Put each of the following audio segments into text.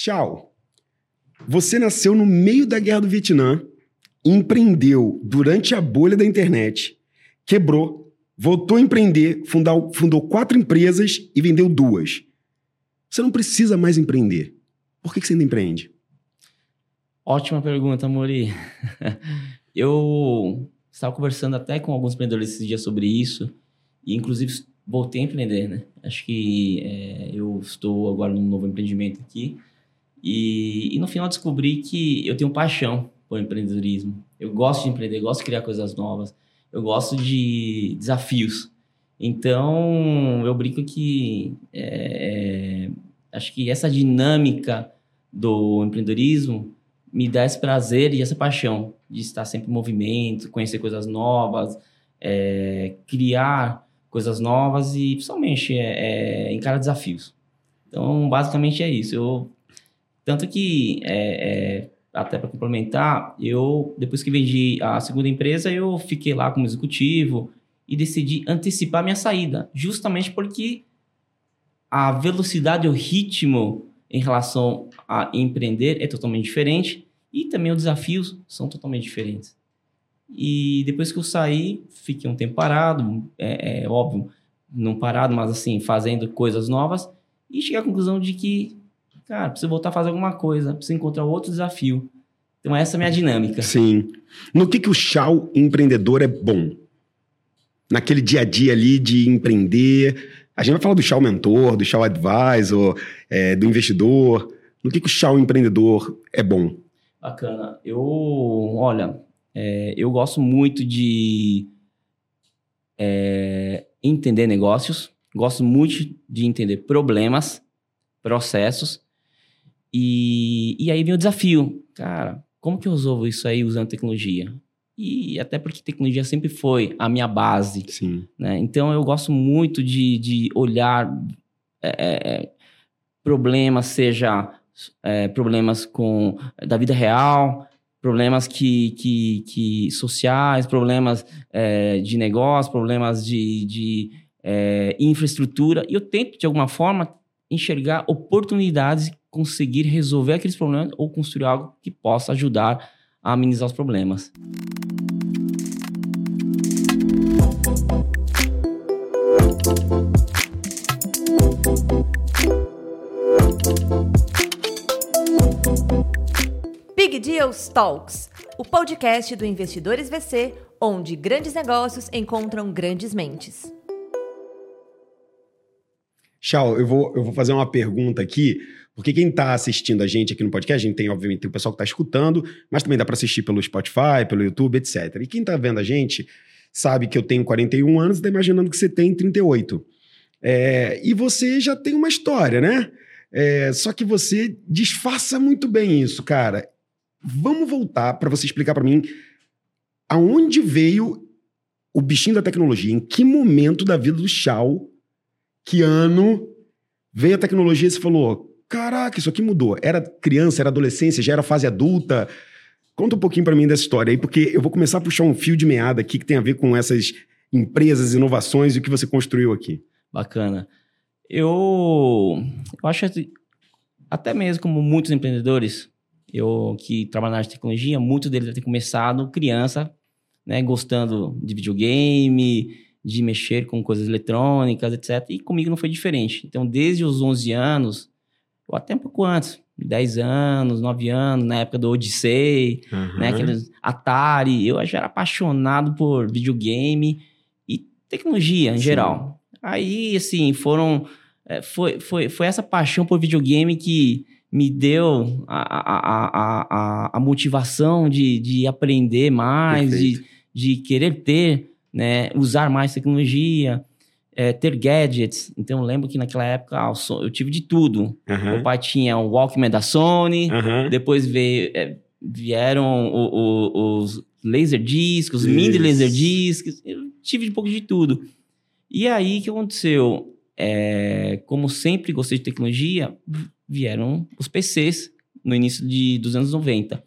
Tchau. Você nasceu no meio da guerra do Vietnã, empreendeu durante a bolha da internet, quebrou, voltou a empreender, fundou, fundou quatro empresas e vendeu duas. Você não precisa mais empreender. Por que, que você ainda empreende? Ótima pergunta, Mori. eu estava conversando até com alguns empreendedores esses dias sobre isso, e inclusive voltei a empreender, né? Acho que é, eu estou agora num novo empreendimento aqui, e, e no final descobri que eu tenho paixão por empreendedorismo. Eu gosto de empreender, gosto de criar coisas novas, eu gosto de desafios. Então, eu brinco que é, é, acho que essa dinâmica do empreendedorismo me dá esse prazer e essa paixão de estar sempre em movimento, conhecer coisas novas, é, criar coisas novas e, principalmente, é, é, encarar desafios. Então, basicamente é isso. Eu, tanto que, é, é até para complementar, eu, depois que vendi a segunda empresa, eu fiquei lá como executivo e decidi antecipar minha saída, justamente porque a velocidade, o ritmo em relação a empreender é totalmente diferente e também os desafios são totalmente diferentes. E depois que eu saí, fiquei um tempo parado, é, é óbvio, não parado, mas assim, fazendo coisas novas e cheguei à conclusão de que, cara, preciso voltar a fazer alguma coisa, preciso encontrar outro desafio. Então essa é a minha dinâmica. Sim. No que que o chau empreendedor é bom? Naquele dia a dia ali de empreender, a gente vai falar do Shaw Mentor, do Shaw Advisor, é, do investidor. No que, que o Shaw Empreendedor é bom? Bacana. Eu, olha, é, eu gosto muito de é, entender negócios, gosto muito de entender problemas, processos, e, e aí vem o desafio. Cara, como que eu resolvo isso aí usando tecnologia? e até porque tecnologia sempre foi a minha base. Sim. Né? Então eu gosto muito de, de olhar é, é, é problemas, seja é, problemas com da vida real, problemas que, que, que sociais, problemas é, de negócio, problemas de, de é, infraestrutura. E eu tento, de alguma forma, enxergar oportunidades, conseguir resolver aqueles problemas ou construir algo que possa ajudar a amenizar os problemas. Big Deals Talks, o podcast do Investidores VC, onde grandes negócios encontram grandes mentes. Tchau, eu vou, eu vou fazer uma pergunta aqui, porque quem está assistindo a gente aqui no podcast, a gente tem, obviamente, tem o pessoal que está escutando, mas também dá para assistir pelo Spotify, pelo YouTube, etc. E quem está vendo a gente sabe que eu tenho 41 anos e está imaginando que você tem 38. É, e você já tem uma história, né? É, só que você disfarça muito bem isso, cara. Vamos voltar para você explicar para mim aonde veio o bichinho da tecnologia, em que momento da vida do Chau, que ano veio a tecnologia e você falou: caraca, isso aqui mudou. Era criança, era adolescência, já era fase adulta. Conta um pouquinho para mim dessa história aí, porque eu vou começar a puxar um fio de meada aqui que tem a ver com essas empresas, inovações e o que você construiu aqui. Bacana. Eu, eu acho que até mesmo como muitos empreendedores, eu que trabalho na área de tecnologia, muitos deles ter começado criança, né, gostando de videogame, de mexer com coisas eletrônicas, etc. E comigo não foi diferente. Então, desde os 11 anos, ou até um pouco antes, 10 anos, 9 anos, na época do Odyssey, uhum. né, aqueles Atari, eu já era apaixonado por videogame e tecnologia em Sim. geral. Aí, assim, foram. É, foi, foi, foi essa paixão por videogame que me deu a, a, a, a, motivação de, de aprender mais, de, de querer ter, né, usar mais tecnologia, é, ter gadgets. Então, eu lembro que naquela época ah, eu tive de tudo. Uhum. O pai tinha o Walkman da Sony, uhum. depois veio, é, vieram o, o, os laser discs, os mini laser discs. Eu tive de um pouco de tudo. E aí, o que aconteceu? É, como sempre gostei de tecnologia, vieram os PCs no início de, dos anos 90.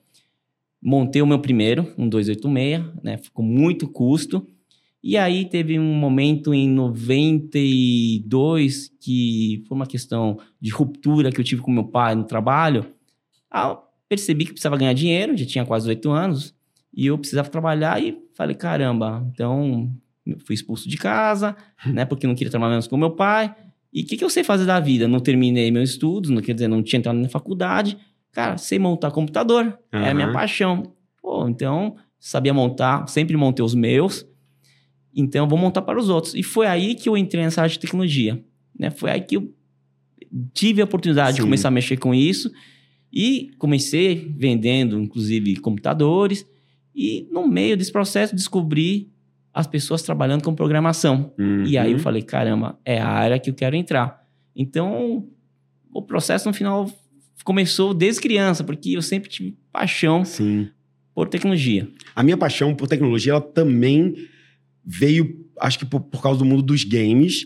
Montei o meu primeiro, um 286, né? Ficou muito custo. E aí teve um momento em 92 que foi uma questão de ruptura que eu tive com meu pai no trabalho. Ah, percebi que precisava ganhar dinheiro, já tinha quase oito anos, e eu precisava trabalhar e falei, caramba, então fui expulso de casa, né, porque não queria trabalhar menos com meu pai. E o que, que eu sei fazer da vida? Não terminei meus estudos, não quer dizer, não tinha entrado na faculdade. Cara, sei montar computador, uhum. é a minha paixão. Pô, então, sabia montar, sempre montei os meus, então vou montar para os outros. E foi aí que eu entrei nessa área de tecnologia, né? Foi aí que eu tive a oportunidade Sim. de começar a mexer com isso e comecei vendendo, inclusive, computadores. E no meio desse processo descobri as pessoas trabalhando com programação. Uhum. E aí eu falei, caramba, é a área que eu quero entrar. Então, o processo no final começou desde criança, porque eu sempre tive paixão Sim. por tecnologia. A minha paixão por tecnologia, ela também veio, acho que por, por causa do mundo dos games.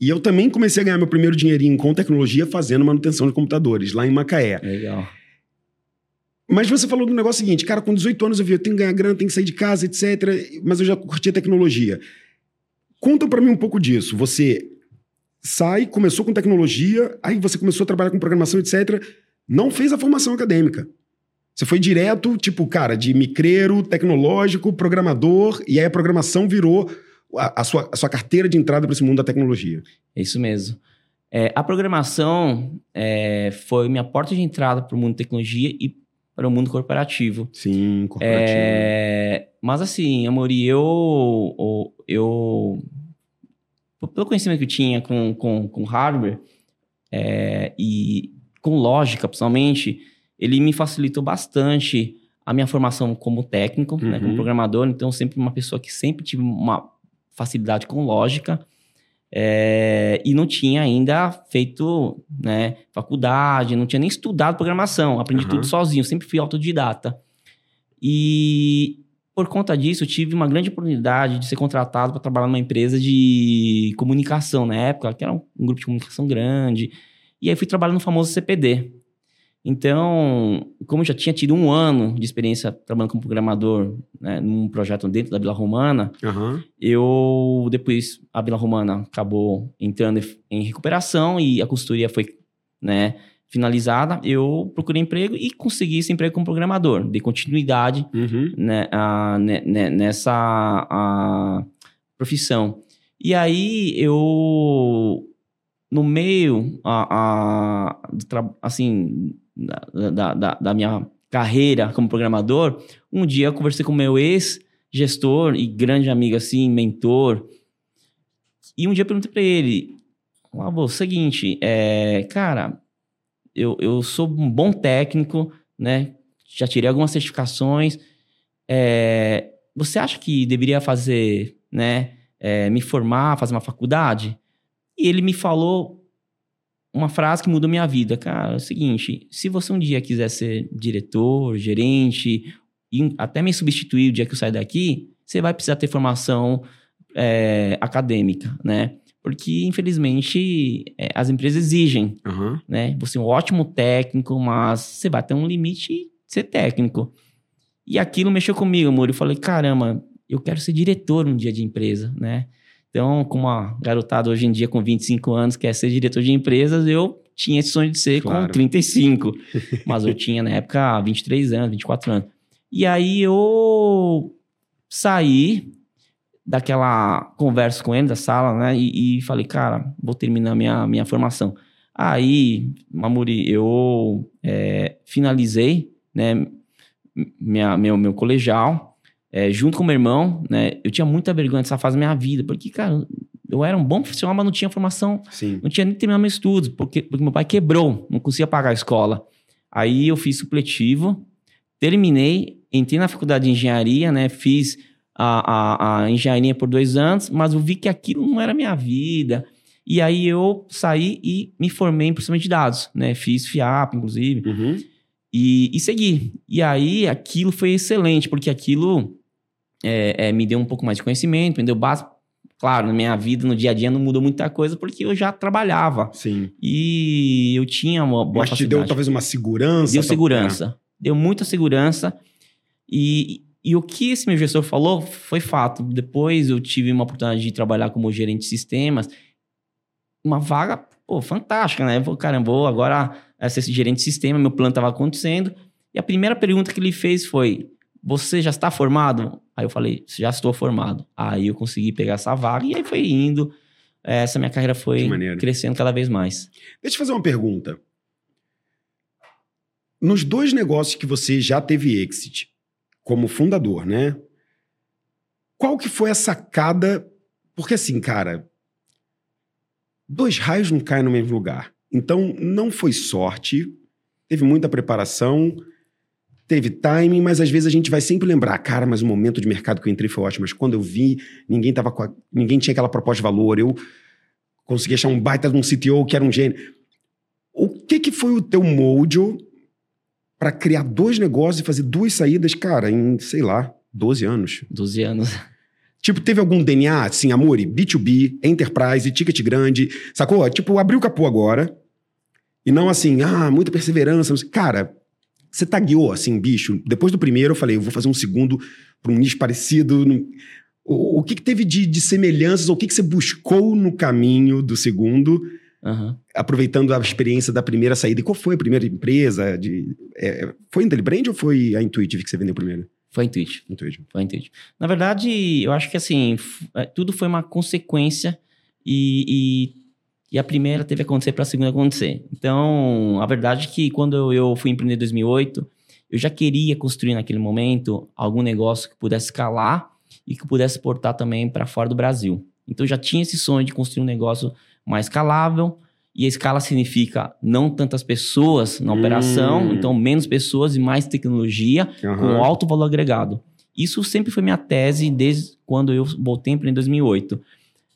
E eu também comecei a ganhar meu primeiro dinheirinho com tecnologia fazendo manutenção de computadores, lá em Macaé. Legal. Mas você falou do negócio seguinte, cara, com 18 anos eu vi, eu tenho que ganhar grana, tenho que sair de casa, etc. Mas eu já curtia tecnologia. Conta para mim um pouco disso. Você sai, começou com tecnologia, aí você começou a trabalhar com programação, etc. Não fez a formação acadêmica. Você foi direto, tipo, cara, de micreiro, tecnológico, programador, e aí a programação virou a, a sua, a sua carteira de entrada para esse mundo da tecnologia. É isso mesmo. É, a programação é, foi minha porta de entrada para o mundo da tecnologia e para o mundo corporativo. Sim, corporativo. É, mas assim, Amori, eu, eu, pelo conhecimento que eu tinha com, com, com hardware é, e com lógica, principalmente, ele me facilitou bastante a minha formação como técnico, uhum. né, como uhum. programador. Então, sempre uma pessoa que sempre tive uma facilidade com lógica. É, e não tinha ainda feito né, faculdade, não tinha nem estudado programação, aprendi uhum. tudo sozinho, sempre fui autodidata. E por conta disso, eu tive uma grande oportunidade de ser contratado para trabalhar numa empresa de comunicação na época, que era um, um grupo de comunicação grande. E aí fui trabalhar no famoso CPD, então, como eu já tinha tido um ano de experiência trabalhando como programador né, num projeto dentro da Vila Romana, uhum. eu depois a Vila Romana acabou entrando em recuperação e a consultoria foi né, finalizada. Eu procurei emprego e consegui esse emprego como programador, de continuidade uhum. né, a, né, né, nessa a, profissão. E aí eu no meio a, a, assim da, da, da minha carreira como programador, um dia eu conversei com meu ex-gestor e grande amigo, assim, mentor. E um dia eu perguntei para ele: ah, o seguinte, é, cara, eu, eu sou um bom técnico, né? Já tirei algumas certificações. É, você acha que deveria fazer, né? É, me formar, fazer uma faculdade? E ele me falou uma frase que mudou minha vida. Cara, é o seguinte: se você um dia quiser ser diretor, gerente, e até me substituir o dia que eu sair daqui, você vai precisar ter formação é, acadêmica, né? Porque, infelizmente, é, as empresas exigem, uhum. né? Você é um ótimo técnico, mas você vai ter um limite de ser técnico. E aquilo mexeu comigo, amor. Eu falei, caramba, eu quero ser diretor um dia de empresa, né? Então, como a garotada hoje em dia com 25 anos quer ser diretor de empresas, eu tinha esse sonho de ser claro. com 35. Mas eu tinha na época 23 anos, 24 anos. E aí eu saí daquela conversa com ele da sala, né? E, e falei, cara, vou terminar minha, minha formação. Aí, Mamuri, eu é, finalizei, né? Minha, meu, meu colegial é, junto com meu irmão, né? Eu tinha muita vergonha dessa fase da minha vida, porque, cara, eu era um bom profissional, mas não tinha formação, Sim. não tinha nem terminado meus estudos, porque, porque meu pai quebrou, não conseguia pagar a escola. Aí eu fiz supletivo, terminei, entrei na faculdade de engenharia, né? Fiz a, a, a engenharia por dois anos, mas eu vi que aquilo não era minha vida. E aí eu saí e me formei em processamento de dados, né? Fiz FIAP, inclusive. Uhum. E, e segui. E aí aquilo foi excelente, porque aquilo é, é, me deu um pouco mais de conhecimento, me deu base. Claro, na minha vida, no dia a dia, não mudou muita coisa, porque eu já trabalhava. Sim. E eu tinha uma boa Mas te deu talvez uma segurança? Deu segurança. Deu muita segurança. E e o que esse meu gestor falou foi fato. Depois eu tive uma oportunidade de trabalhar como gerente de sistemas. Uma vaga, pô, fantástica, né? Eu vou, caramba, vou agora ser esse gerente de sistema, meu plano estava acontecendo. E a primeira pergunta que ele fez foi: Você já está formado? Aí eu falei: Já estou formado. Aí eu consegui pegar essa vaga e aí foi indo. Essa minha carreira foi crescendo cada vez mais. Deixa eu fazer uma pergunta. Nos dois negócios que você já teve exit, como fundador, né? Qual que foi a sacada? Porque assim, cara, dois raios não caem no mesmo lugar. Então, não foi sorte, teve muita preparação, teve timing, mas às vezes a gente vai sempre lembrar, cara, mas o momento de mercado que eu entrei foi ótimo, mas quando eu vi, ninguém tava a, ninguém tinha aquela proposta de valor, eu consegui achar um baita de um CTO que era um gênio. O que que foi o teu mojo para criar dois negócios e fazer duas saídas, cara, em, sei lá, 12 anos. 12 anos. Tipo, teve algum DNA, assim, Amore, B2B, Enterprise, ticket grande, sacou? Tipo, abriu o capô agora. E não assim, ah, muita perseverança. Cara, você tagueou, assim, bicho. Depois do primeiro, eu falei, eu vou fazer um segundo para um nicho parecido. O, o que, que teve de, de semelhanças, ou o que, que você buscou no caminho do segundo Uhum. Aproveitando a experiência da primeira saída. E qual foi a primeira empresa? De, é, foi a Intelibrand ou foi a Intuitive que você vendeu primeiro? Foi a Intuitive. Intuitive. Foi a Intuitive. Na verdade, eu acho que assim, é, tudo foi uma consequência e, e, e a primeira teve que acontecer para a segunda acontecer. Então, a verdade é que quando eu fui empreender em 2008, eu já queria construir naquele momento algum negócio que pudesse escalar e que pudesse exportar também para fora do Brasil. Então, eu já tinha esse sonho de construir um negócio mais escalável. E a escala significa não tantas pessoas na hum. operação, então menos pessoas e mais tecnologia uhum. com alto valor agregado. Isso sempre foi minha tese desde quando eu voltei em 2008.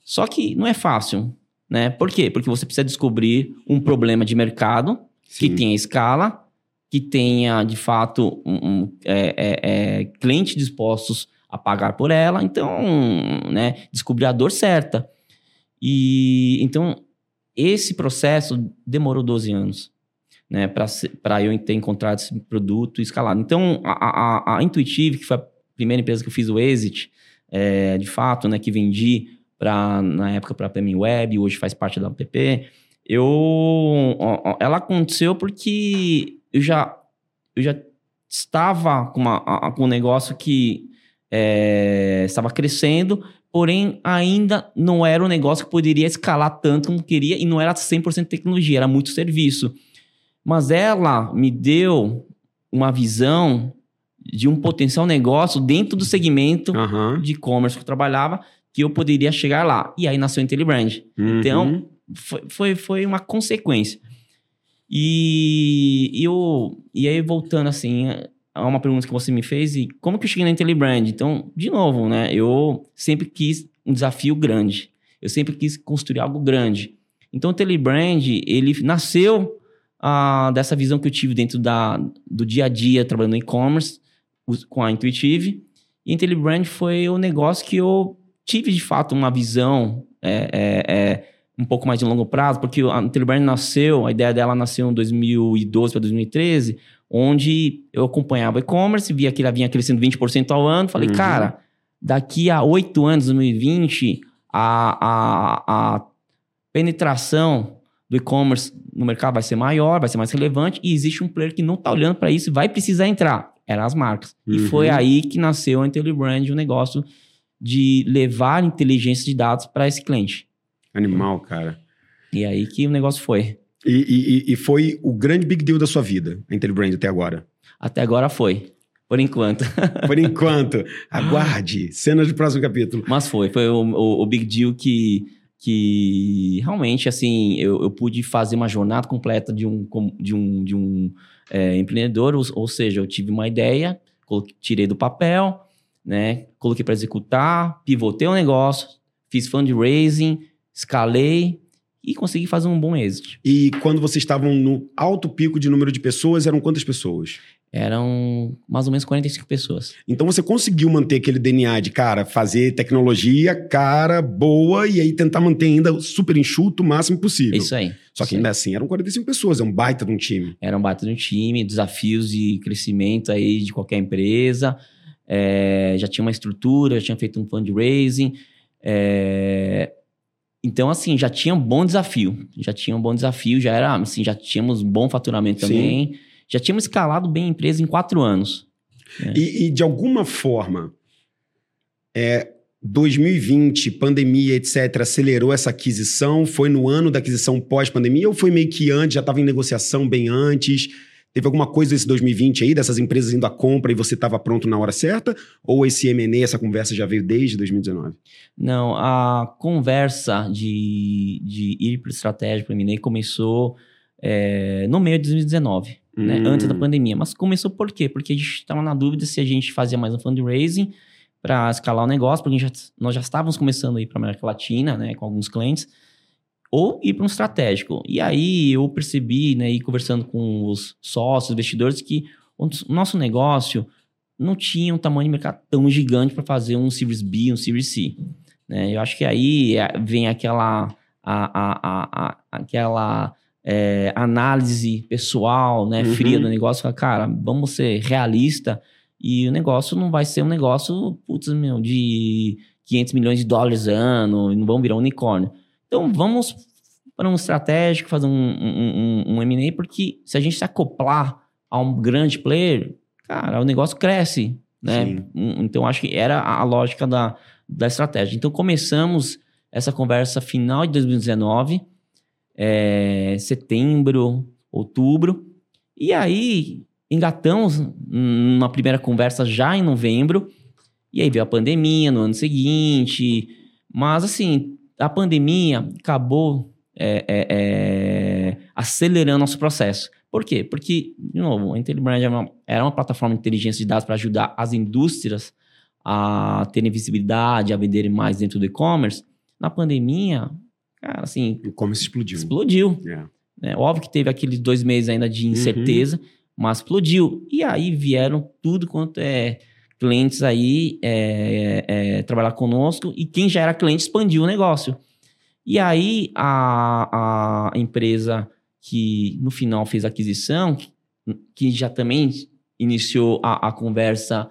Só que não é fácil, né? Por quê? Porque você precisa descobrir um problema de mercado Sim. que tenha escala, que tenha de fato um, um é, é, é, clientes dispostos a pagar por ela. Então, né? Descobrir a dor certa. E então esse processo demorou 12 anos, né, para eu ter encontrado esse produto escalado. Então a, a, a, Intuitive, que foi a primeira empresa que eu fiz o exit, é, de fato, né, que vendi para na época para a PM Web, hoje faz parte da app. Eu, ela aconteceu porque eu já eu já estava com, uma, com um negócio que é, estava crescendo, porém ainda não era um negócio que poderia escalar tanto como queria e não era 100% tecnologia, era muito serviço. Mas ela me deu uma visão de um potencial negócio dentro do segmento uhum. de e-commerce que eu trabalhava, que eu poderia chegar lá. E aí nasceu a IntelliBrand. Uhum. Então, foi, foi, foi uma consequência. E, e, eu, e aí, voltando assim, a uma pergunta que você me fez e como que eu cheguei na IntelliBrand. Então, de novo, né? Eu sempre quis um desafio grande. Eu sempre quis construir algo grande. Então, o IntelliBrand, ele nasceu ah, dessa visão que eu tive dentro da, do dia a dia trabalhando no e-commerce com a Intuitive. E IntelliBrand foi o negócio que eu tive, de fato, uma visão é, é, é, um pouco mais de longo prazo, porque a IntelliBrand nasceu, a ideia dela nasceu em 2012 para 2013, onde eu acompanhava e-commerce, via que ela vinha crescendo 20% ao ano. Falei, uhum. cara, daqui a oito anos, 2020, a, a, a penetração do e-commerce no mercado vai ser maior, vai ser mais relevante, e existe um player que não está olhando para isso e vai precisar entrar. Eram as marcas. Uhum. E foi aí que nasceu a IntelliBrand, o um negócio de levar inteligência de dados para esse cliente. Animal, cara. E aí que o negócio foi. E, e, e foi o grande big deal da sua vida, a IntelliBrand, até agora? Até agora foi. Por enquanto. Por enquanto. Aguarde. Cenas do próximo capítulo. Mas foi. Foi o, o, o big deal que, que realmente, assim, eu, eu, pude fazer uma jornada completa de um, de um, de um é, empreendedor. Ou, ou, seja, eu tive uma ideia, tirei do papel, né? Coloquei para executar, pivotei o negócio, fiz fundraising, escalei, e consegui fazer um bom êxito. E quando vocês estavam no alto pico de número de pessoas, eram quantas pessoas? Eram mais ou menos 45 pessoas. Então você conseguiu manter aquele DNA de, cara, fazer tecnologia, cara, boa, e aí tentar manter ainda super enxuto o máximo possível. Isso aí. Só que ainda assim eram 45 pessoas, é um baita de um time. Era um baita de um time, desafios de crescimento aí de qualquer empresa. É, já tinha uma estrutura, já tinha feito um fundraising. É, então, assim, já tinha um bom desafio. Já tinha um bom desafio, já era, assim, já tínhamos bom faturamento Sim. também. Já tínhamos escalado bem a empresa em quatro anos. E, e, de alguma forma, é, 2020, pandemia, etc., acelerou essa aquisição? Foi no ano da aquisição pós-pandemia ou foi meio que antes, já estava em negociação bem antes? Teve alguma coisa esse 2020 aí, dessas empresas indo à compra e você estava pronto na hora certa? Ou esse M&A, essa conversa já veio desde 2019? Não, a conversa de, de ir para estratégia para M&A começou é, no meio de 2019, hum. né, antes da pandemia. Mas começou por quê? Porque a gente estava na dúvida se a gente fazia mais um fundraising para escalar o negócio, porque já, nós já estávamos começando a ir para a América Latina, né, com alguns clientes, ou ir para um estratégico. E aí eu percebi, né, e conversando com os sócios, investidores, que o nosso negócio não tinha um tamanho de mercado tão gigante para fazer um Series B, um Series C. Né? Eu acho que aí é, vem aquela, a, a, a, aquela é, análise pessoal, né, uhum. fria do negócio. Fala, cara, vamos ser realista e o negócio não vai ser um negócio, putz, meu, de 500 milhões de dólares ano, e não vão virar um unicórnio. Então, vamos para um estratégico, fazer um, um, um, um M&A, porque se a gente se acoplar a um grande player, cara, o negócio cresce, né? Então, acho que era a lógica da, da estratégia. Então, começamos essa conversa final de 2019, é, setembro, outubro, e aí engatamos uma primeira conversa já em novembro, e aí veio a pandemia no ano seguinte, mas assim, a pandemia acabou é, é, é, acelerando nosso processo. Por quê? Porque, de novo, a IntelliBrand era uma, era uma plataforma de inteligência de dados para ajudar as indústrias a terem visibilidade, a venderem mais dentro do e-commerce. Na pandemia, cara, assim... O e-commerce explodiu. Explodiu. Yeah. É, óbvio que teve aqueles dois meses ainda de incerteza, uhum. mas explodiu. E aí vieram tudo quanto é clientes aí é, é, trabalhar conosco e quem já era cliente expandiu o negócio. E aí a, a empresa que no final fez a aquisição, que, já também iniciou a, a conversa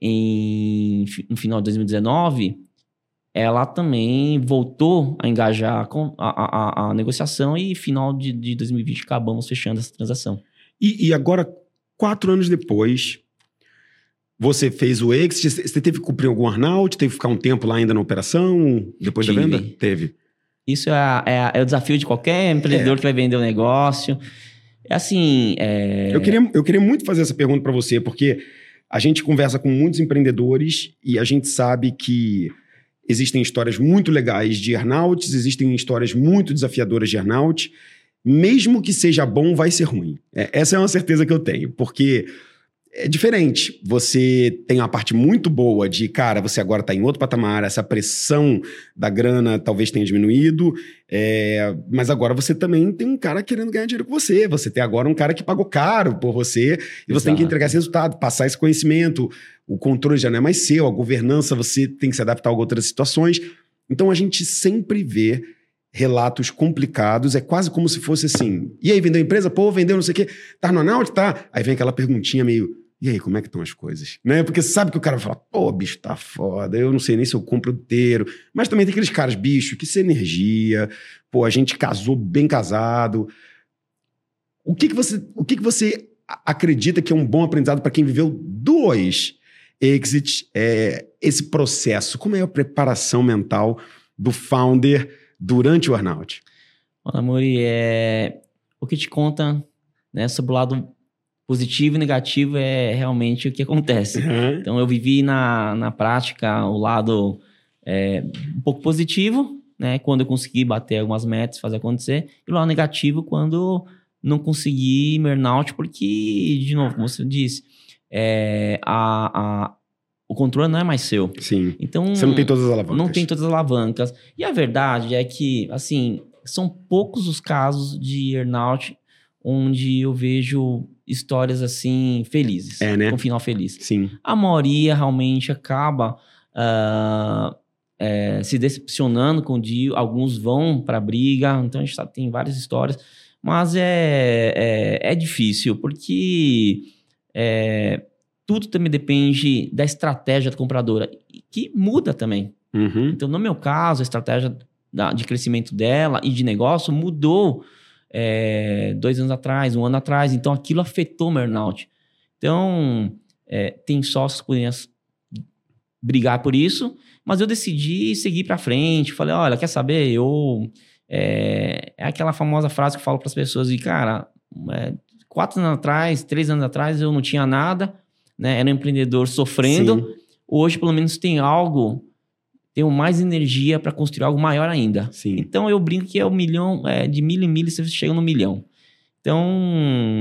em, no final de 2019, ela também voltou a engajar a, a, a negociação e final de, de 2020 acabamos fechando essa transação. E, e agora, quatro anos depois, você fez o exit, você teve que cumprir algum earnout, teve que ficar um tempo lá ainda na operação, depois Tive. da venda? Teve. Isso é, é, é, o desafio de qualquer empreendedor é. que vai vender o um negócio. É assim. É... Eu, queria, eu queria muito fazer essa pergunta para você, porque a gente conversa com muitos empreendedores e a gente sabe que existem histórias muito legais de earnouts, existem histórias muito desafiadoras de earnout. Mesmo que seja bom, vai ser ruim. É, essa é uma certeza que eu tenho, porque é diferente. Você tem uma parte muito boa de, cara, você agora está em outro patamar, essa pressão da grana talvez tenha diminuído, é, mas agora você também tem um cara querendo ganhar dinheiro com você. Você tem agora um cara que pagou caro por você e Exato. você tem que entregar esse resultado, passar esse conhecimento. O controle já não é mais seu, a governança você tem que se adaptar a outras situações. Então a gente sempre vê relatos complicados, é quase como se fosse assim. E aí, vendeu a empresa? Pô, vendeu não sei o quê. Tá no Anaut? Tá. Aí vem aquela perguntinha meio e aí, como é que estão as coisas? Né? Porque sabe que o cara vai falar, pô, bicho, tá foda, eu não sei nem se eu compro inteiro. Mas também tem aqueles caras, bicho, que se energia, pô, a gente casou bem casado. O que, que você, o que, que você acredita que é um bom aprendizado para quem viveu dois exits, é, esse processo? Como é a preparação mental do founder durante o earnout? Olha, Amori, é... o que te conta né, sobre o lado positivo e negativo é realmente o que acontece. Uhum. Então, eu vivi na, na prática o lado é, um pouco positivo, né? Quando eu consegui bater algumas metas, fazer acontecer. E o lado negativo quando não consegui burnout, porque, de novo, como você disse, é, a, a, o controle não é mais seu. Sim. Então, você não tem todas as alavancas. Não tem todas as alavancas. E a verdade é que, assim, são poucos os casos de burnout onde eu vejo histórias assim felizes. É, né? Com um final feliz. Sim. A maioria realmente acaba uh, é, se decepcionando com o dia. Alguns vão para briga. Então a gente sabe, tem várias histórias. Mas é, é, é difícil, porque é, tudo também depende da estratégia da compradora, que muda também. Uhum. Então, no meu caso, a estratégia da- de crescimento dela e de negócio mudou é, dois anos atrás, um ano atrás. Então, aquilo afetou o meu earnout. Então, é, tem sócios que poderiam s- brigar por isso, mas eu decidi seguir para frente. Falei, olha, quer saber? Eu é, é aquela famosa frase que eu falo para as pessoas e cara, é, quatro anos atrás, três anos atrás, eu não tinha nada, né? Era um empreendedor sofrendo. Sim, Hoje, pelo menos, tem algo, tenho mais energia para construir algo maior ainda. sim. Então eu brinco que é o milhão, é, de milho em milho você chega no milhão. Então,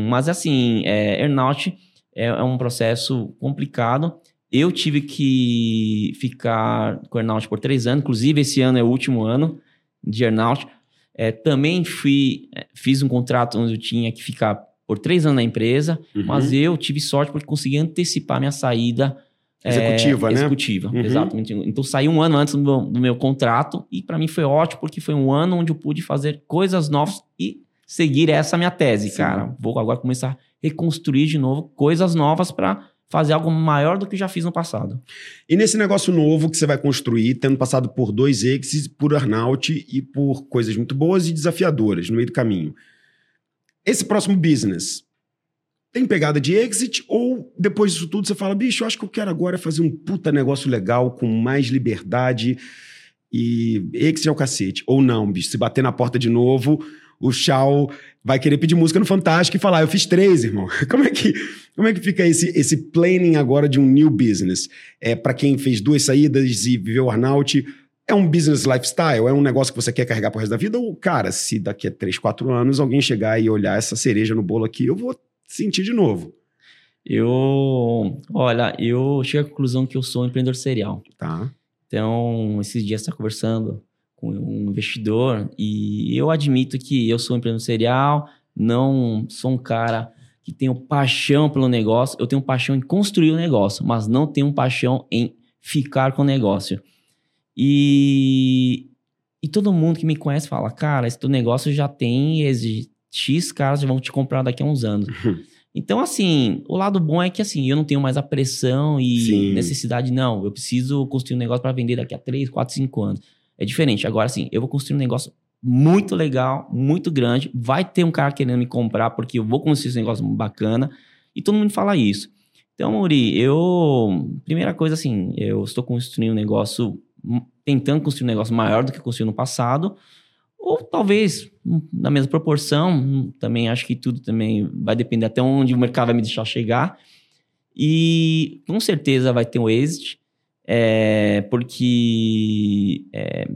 mas assim, é, earnout é, é um processo complicado. Eu tive que ficar com earnout por três anos, inclusive esse ano é o último ano de earnout. É, também fui, é, fiz um contrato onde eu tinha que ficar por três anos na empresa, Uhum. mas eu tive sorte porque consegui antecipar minha saída é, Executiva, né? Executiva, Uhum. exatamente. Então saiu um ano antes do meu, do meu contrato e para mim foi ótimo porque foi um ano onde eu pude fazer coisas novas e seguir essa minha tese, Sim. cara. Vou agora começar a reconstruir de novo coisas novas para fazer algo maior do que eu já fiz no passado. E nesse negócio novo que você vai construir, tendo passado por dois exits, por earnout e por coisas muito boas e desafiadoras no meio do caminho. Esse próximo business tem pegada de exit ou depois disso tudo você fala, bicho, eu acho que eu quero agora fazer um puta negócio legal com mais liberdade e exit é o cacete. Ou não, bicho, se bater na porta de novo, o Chau vai querer pedir música no Fantástico e falar, eu fiz três, irmão. Como é que, como é que fica esse, esse planning agora de um new business? É para quem fez duas saídas e viveu o earnout, é um business lifestyle? É um negócio que você quer carregar pro resto da vida? Ou, cara, se daqui a três, quatro anos alguém chegar e olhar essa cereja no bolo aqui, eu vou sentir de novo, Eu, olha, eu chego à conclusão que eu sou um empreendedor serial. tá? Então, esses dias estava conversando com um investidor e eu admito que eu sou um empreendedor serial, não sou um cara que tenho paixão pelo negócio, eu tenho paixão em construir o negócio, mas não tenho paixão em ficar com o negócio. E, e todo mundo que me conhece fala, cara, esse teu negócio já tem X caras vão te comprar daqui a uns anos. Então, assim, o lado bom é que, assim, eu não tenho mais a pressão e Sim. necessidade, não. Eu preciso construir um negócio para vender daqui a 3, 4, 5 anos. É diferente. Agora, assim, eu vou construir um negócio muito legal, muito grande. Vai ter um cara querendo me comprar porque eu vou construir esse negócio bacana. E todo mundo fala isso. Então, Mauri, eu... Primeira coisa, assim, eu estou construindo um negócio... Tentando construir um negócio maior do que eu construí no passado. Ou talvez hum, na mesma proporção, hum, também acho que tudo também vai depender até onde o mercado vai me deixar chegar. E com certeza vai ter um exit, é, porque é,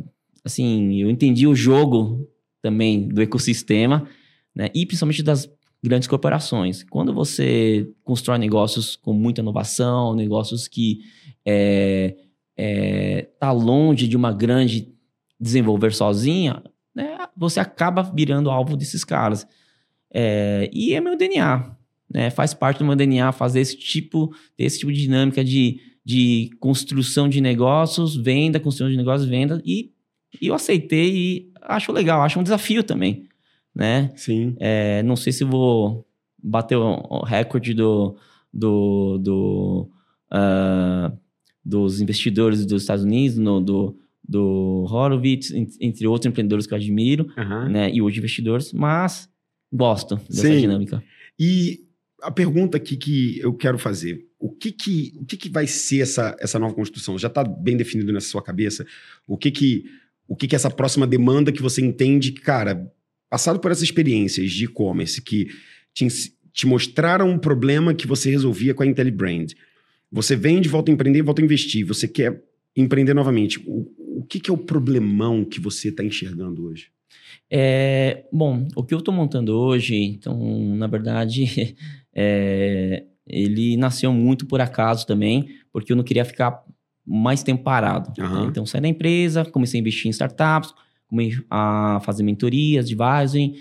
assim, eu entendi o jogo também do ecossistema, né? E principalmente das grandes corporações. Quando você constrói negócios com muita inovação, negócios que é, é, tá longe de uma grande desenvolver sozinha, né, você acaba virando alvo desses caras. É, e é meu DNA, né? Faz parte do meu DNA fazer esse tipo, ter esse tipo de dinâmica de, de construção de negócios, venda, construção de negócios, venda, e, e eu aceitei e acho legal, acho um desafio também, né? Sim. É, não sei se vou bater o, recorde do, do, do, ah, dos investidores dos Estados Unidos, no, do, do Horowitz, en- entre outros empreendedores que eu admiro, Aham. né? E hoje investidores, mas gosto dessa Sim. dinâmica. E a pergunta aqui que eu quero fazer: o que que, o que, que vai ser essa, essa nova construção? Já está bem definido na sua cabeça? O que que, o que que essa próxima demanda que você entende que, cara, passado por essas experiências de e-commerce que te, te mostraram um problema que você resolvia com a IntelliBrand, você vende, volta a empreender, volta a investir, você quer empreender novamente. O que, que é o problemão que você está enxergando hoje? É, bom, o que eu estou montando hoje, então, na verdade, é, ele nasceu muito por acaso também, porque eu não queria ficar mais tempo parado. Aham. né? Então, saí da empresa, comecei a investir em startups, comecei a fazer mentorias, advising,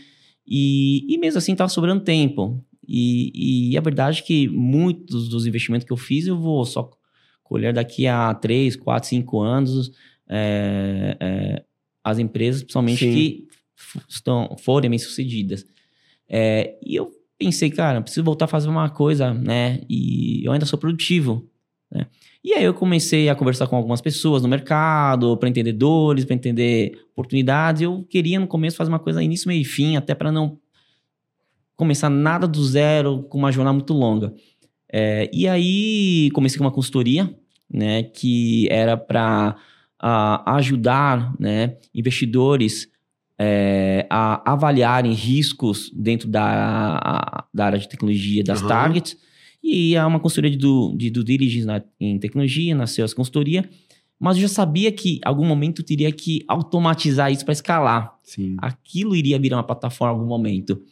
e, e mesmo assim estava sobrando tempo. E, e a verdade é que muitos dos investimentos que eu fiz eu vou só colher daqui a 3, 4, 5 anos é, é, as empresas, principalmente Sim. que estão, forem bem sucedidas. É, e eu pensei, cara, preciso voltar a fazer uma coisa, né? E eu ainda sou produtivo, né? E aí eu comecei a conversar com algumas pessoas no mercado, para entendedores, para entender oportunidades. Eu queria no começo fazer uma coisa início, meio e fim, até para não começar nada do zero com uma jornada muito longa. É, e aí comecei com uma consultoria, né, que era para ajudar, né, investidores é, a avaliarem riscos dentro da, a, da área de tecnologia das uhum. targets. E é uma consultoria de, do, de due diligence na, em tecnologia, nasceu essa consultoria. Mas eu já sabia que em algum momento teria que automatizar isso para escalar. Sim. Aquilo iria virar uma plataforma em algum momento.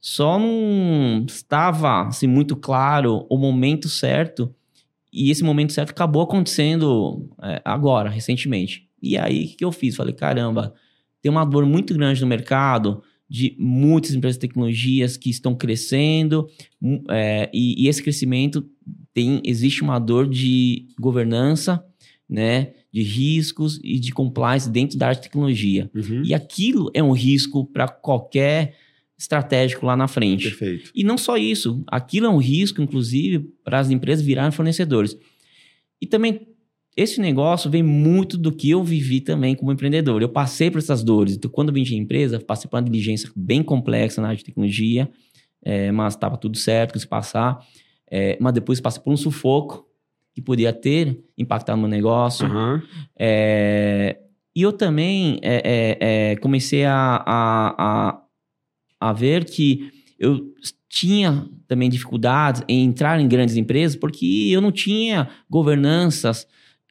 Só não estava assim, muito claro o momento certo. E esse momento certo acabou acontecendo é, agora, recentemente. E aí, o que eu fiz? Falei, caramba, tem uma dor muito grande no mercado de muitas empresas de tecnologias que estão crescendo é, e, e, esse crescimento tem existe uma dor de governança, né, de riscos e de compliance dentro da área de tecnologia. Uhum. E aquilo é um risco para qualquer estratégico lá na frente. Perfeito. E não só isso, aquilo é um risco, inclusive, para as empresas virarem fornecedores. E também esse negócio vem muito do que eu vivi também como empreendedor. Eu passei por essas dores. Então, quando vim de empresa, passei por uma diligência bem complexa na área de tecnologia, é, mas estava tudo certo se passar. É, mas depois passei por um sufoco que podia ter impactado no meu negócio. Uhum. É, e eu também comecei a, a, a, a ver que eu tinha também dificuldades em entrar em grandes empresas porque eu não tinha governanças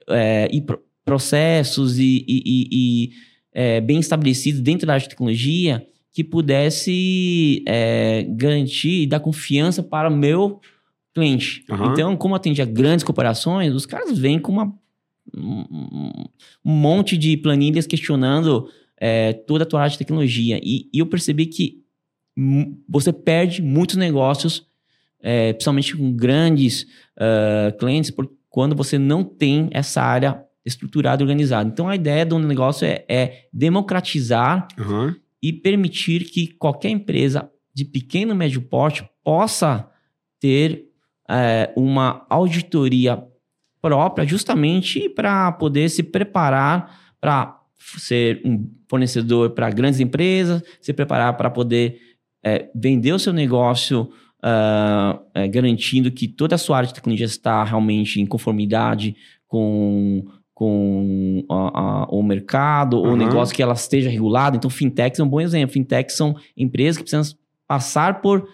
é, e processos e, e, e é, bem estabelecidos dentro da área de tecnologia que pudesse é, garantir e dar confiança para o meu cliente. Uhum. Então, como atendia grandes corporações, os caras vêm com uma, um, um monte de planilhas questionando é, toda a tua área de tecnologia. E, e, eu percebi que você perde muitos negócios, é, principalmente com grandes uh, clientes, por, quando você não tem essa área estruturada e organizada. Então, a ideia do negócio é, é democratizar uhum. e permitir que qualquer empresa de pequeno e médio porte possa ter é, uma auditoria própria, justamente para poder se preparar para ser um fornecedor para grandes empresas, se preparar para poder é, vender o seu negócio uh, é, garantindo que toda a sua área de tecnologia está realmente em conformidade com, com a, a, o mercado, uhum. ou o negócio que ela esteja regulada. Então, fintechs é um bom exemplo. Fintechs são empresas que precisam passar por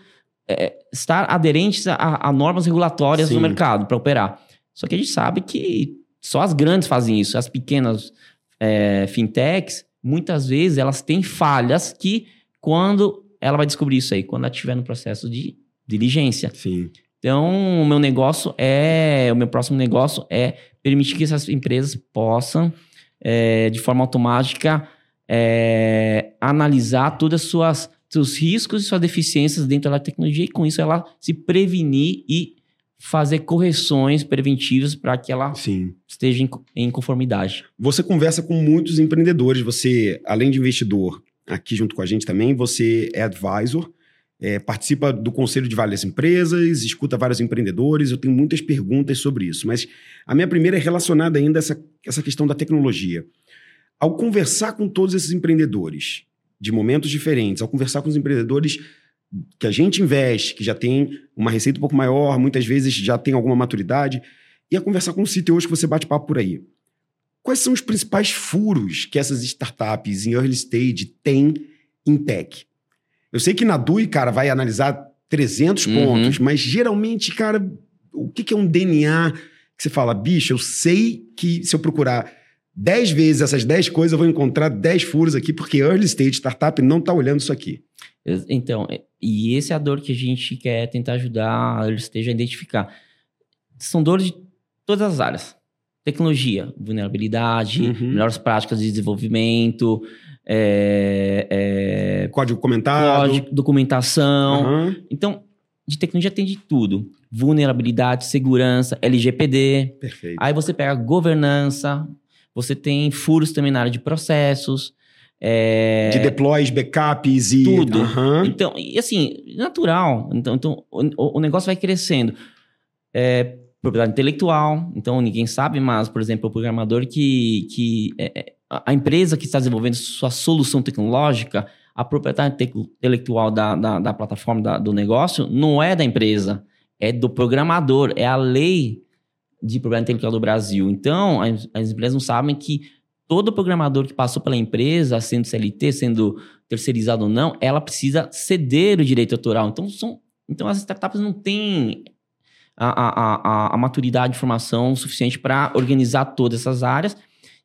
é, estar aderentes a, a normas regulatórias Sim. do mercado para operar. Só que a gente sabe que só as grandes fazem isso. As pequenas é, fintechs, muitas vezes, elas têm falhas que, quando ela vai descobrir isso aí, quando ela estiver no processo de diligência. Sim. Então, o meu negócio é, o meu próximo negócio é permitir que essas empresas possam, é, de forma automática, é, analisar todas as suas seus riscos e suas deficiências dentro da tecnologia e com isso ela se prevenir e fazer correções preventivas para que ela Sim. esteja em, em, conformidade. Você conversa com muitos empreendedores, você, além de investidor, aqui junto com a gente também, você é advisor é, participa do conselho de várias empresas, escuta vários empreendedores. Eu tenho muitas perguntas sobre isso, mas a minha primeira é relacionada ainda a essa, essa questão da tecnologia. Ao conversar com todos esses empreendedores de momentos diferentes, ao conversar com os empreendedores que a gente investe, que já tem uma receita um pouco maior, muitas vezes já tem alguma maturidade, e a conversar com o CTOs que você bate papo por aí. Quais são os principais furos que essas startups em early stage têm em tech? Eu sei que na DUI, cara, vai analisar 300 uhum. pontos, mas geralmente, cara, o que, que é um DNA que você fala, bicho, eu sei que se eu procurar 10 vezes essas 10 coisas, eu vou encontrar 10 furos aqui, porque early stage startup não está olhando isso aqui. Então, e esse é a dor que a gente quer tentar ajudar a early stage a identificar. São dores de todas as áreas. Tecnologia, vulnerabilidade, uhum. melhores práticas de desenvolvimento, é, é, código comentado. Código, documentação. Uhum. Então, de tecnologia tem de tudo. Vulnerabilidade, segurança, LGPD. Perfeito. Aí você pega governança, você tem furos também na área de processos. É... De deploys, backups e. Tudo. Aham. Então, e assim, natural. Então, então o, o negócio vai crescendo. É, propriedade intelectual, então ninguém sabe, mas, por exemplo, o programador que. que é, é, a empresa que está desenvolvendo sua solução tecnológica, a propriedade inte- intelectual da, da, da plataforma da- do negócio não é da empresa, é do programador, é a lei de propriedade intelectual do Brasil. Então, as, as empresas não sabem que todo programador que passou pela empresa, sendo CLT, sendo terceirizado ou não, ela precisa ceder o direito autoral. Então, são, então as startups não têm a, a, a, a maturidade de formação suficiente para organizar todas essas áreas.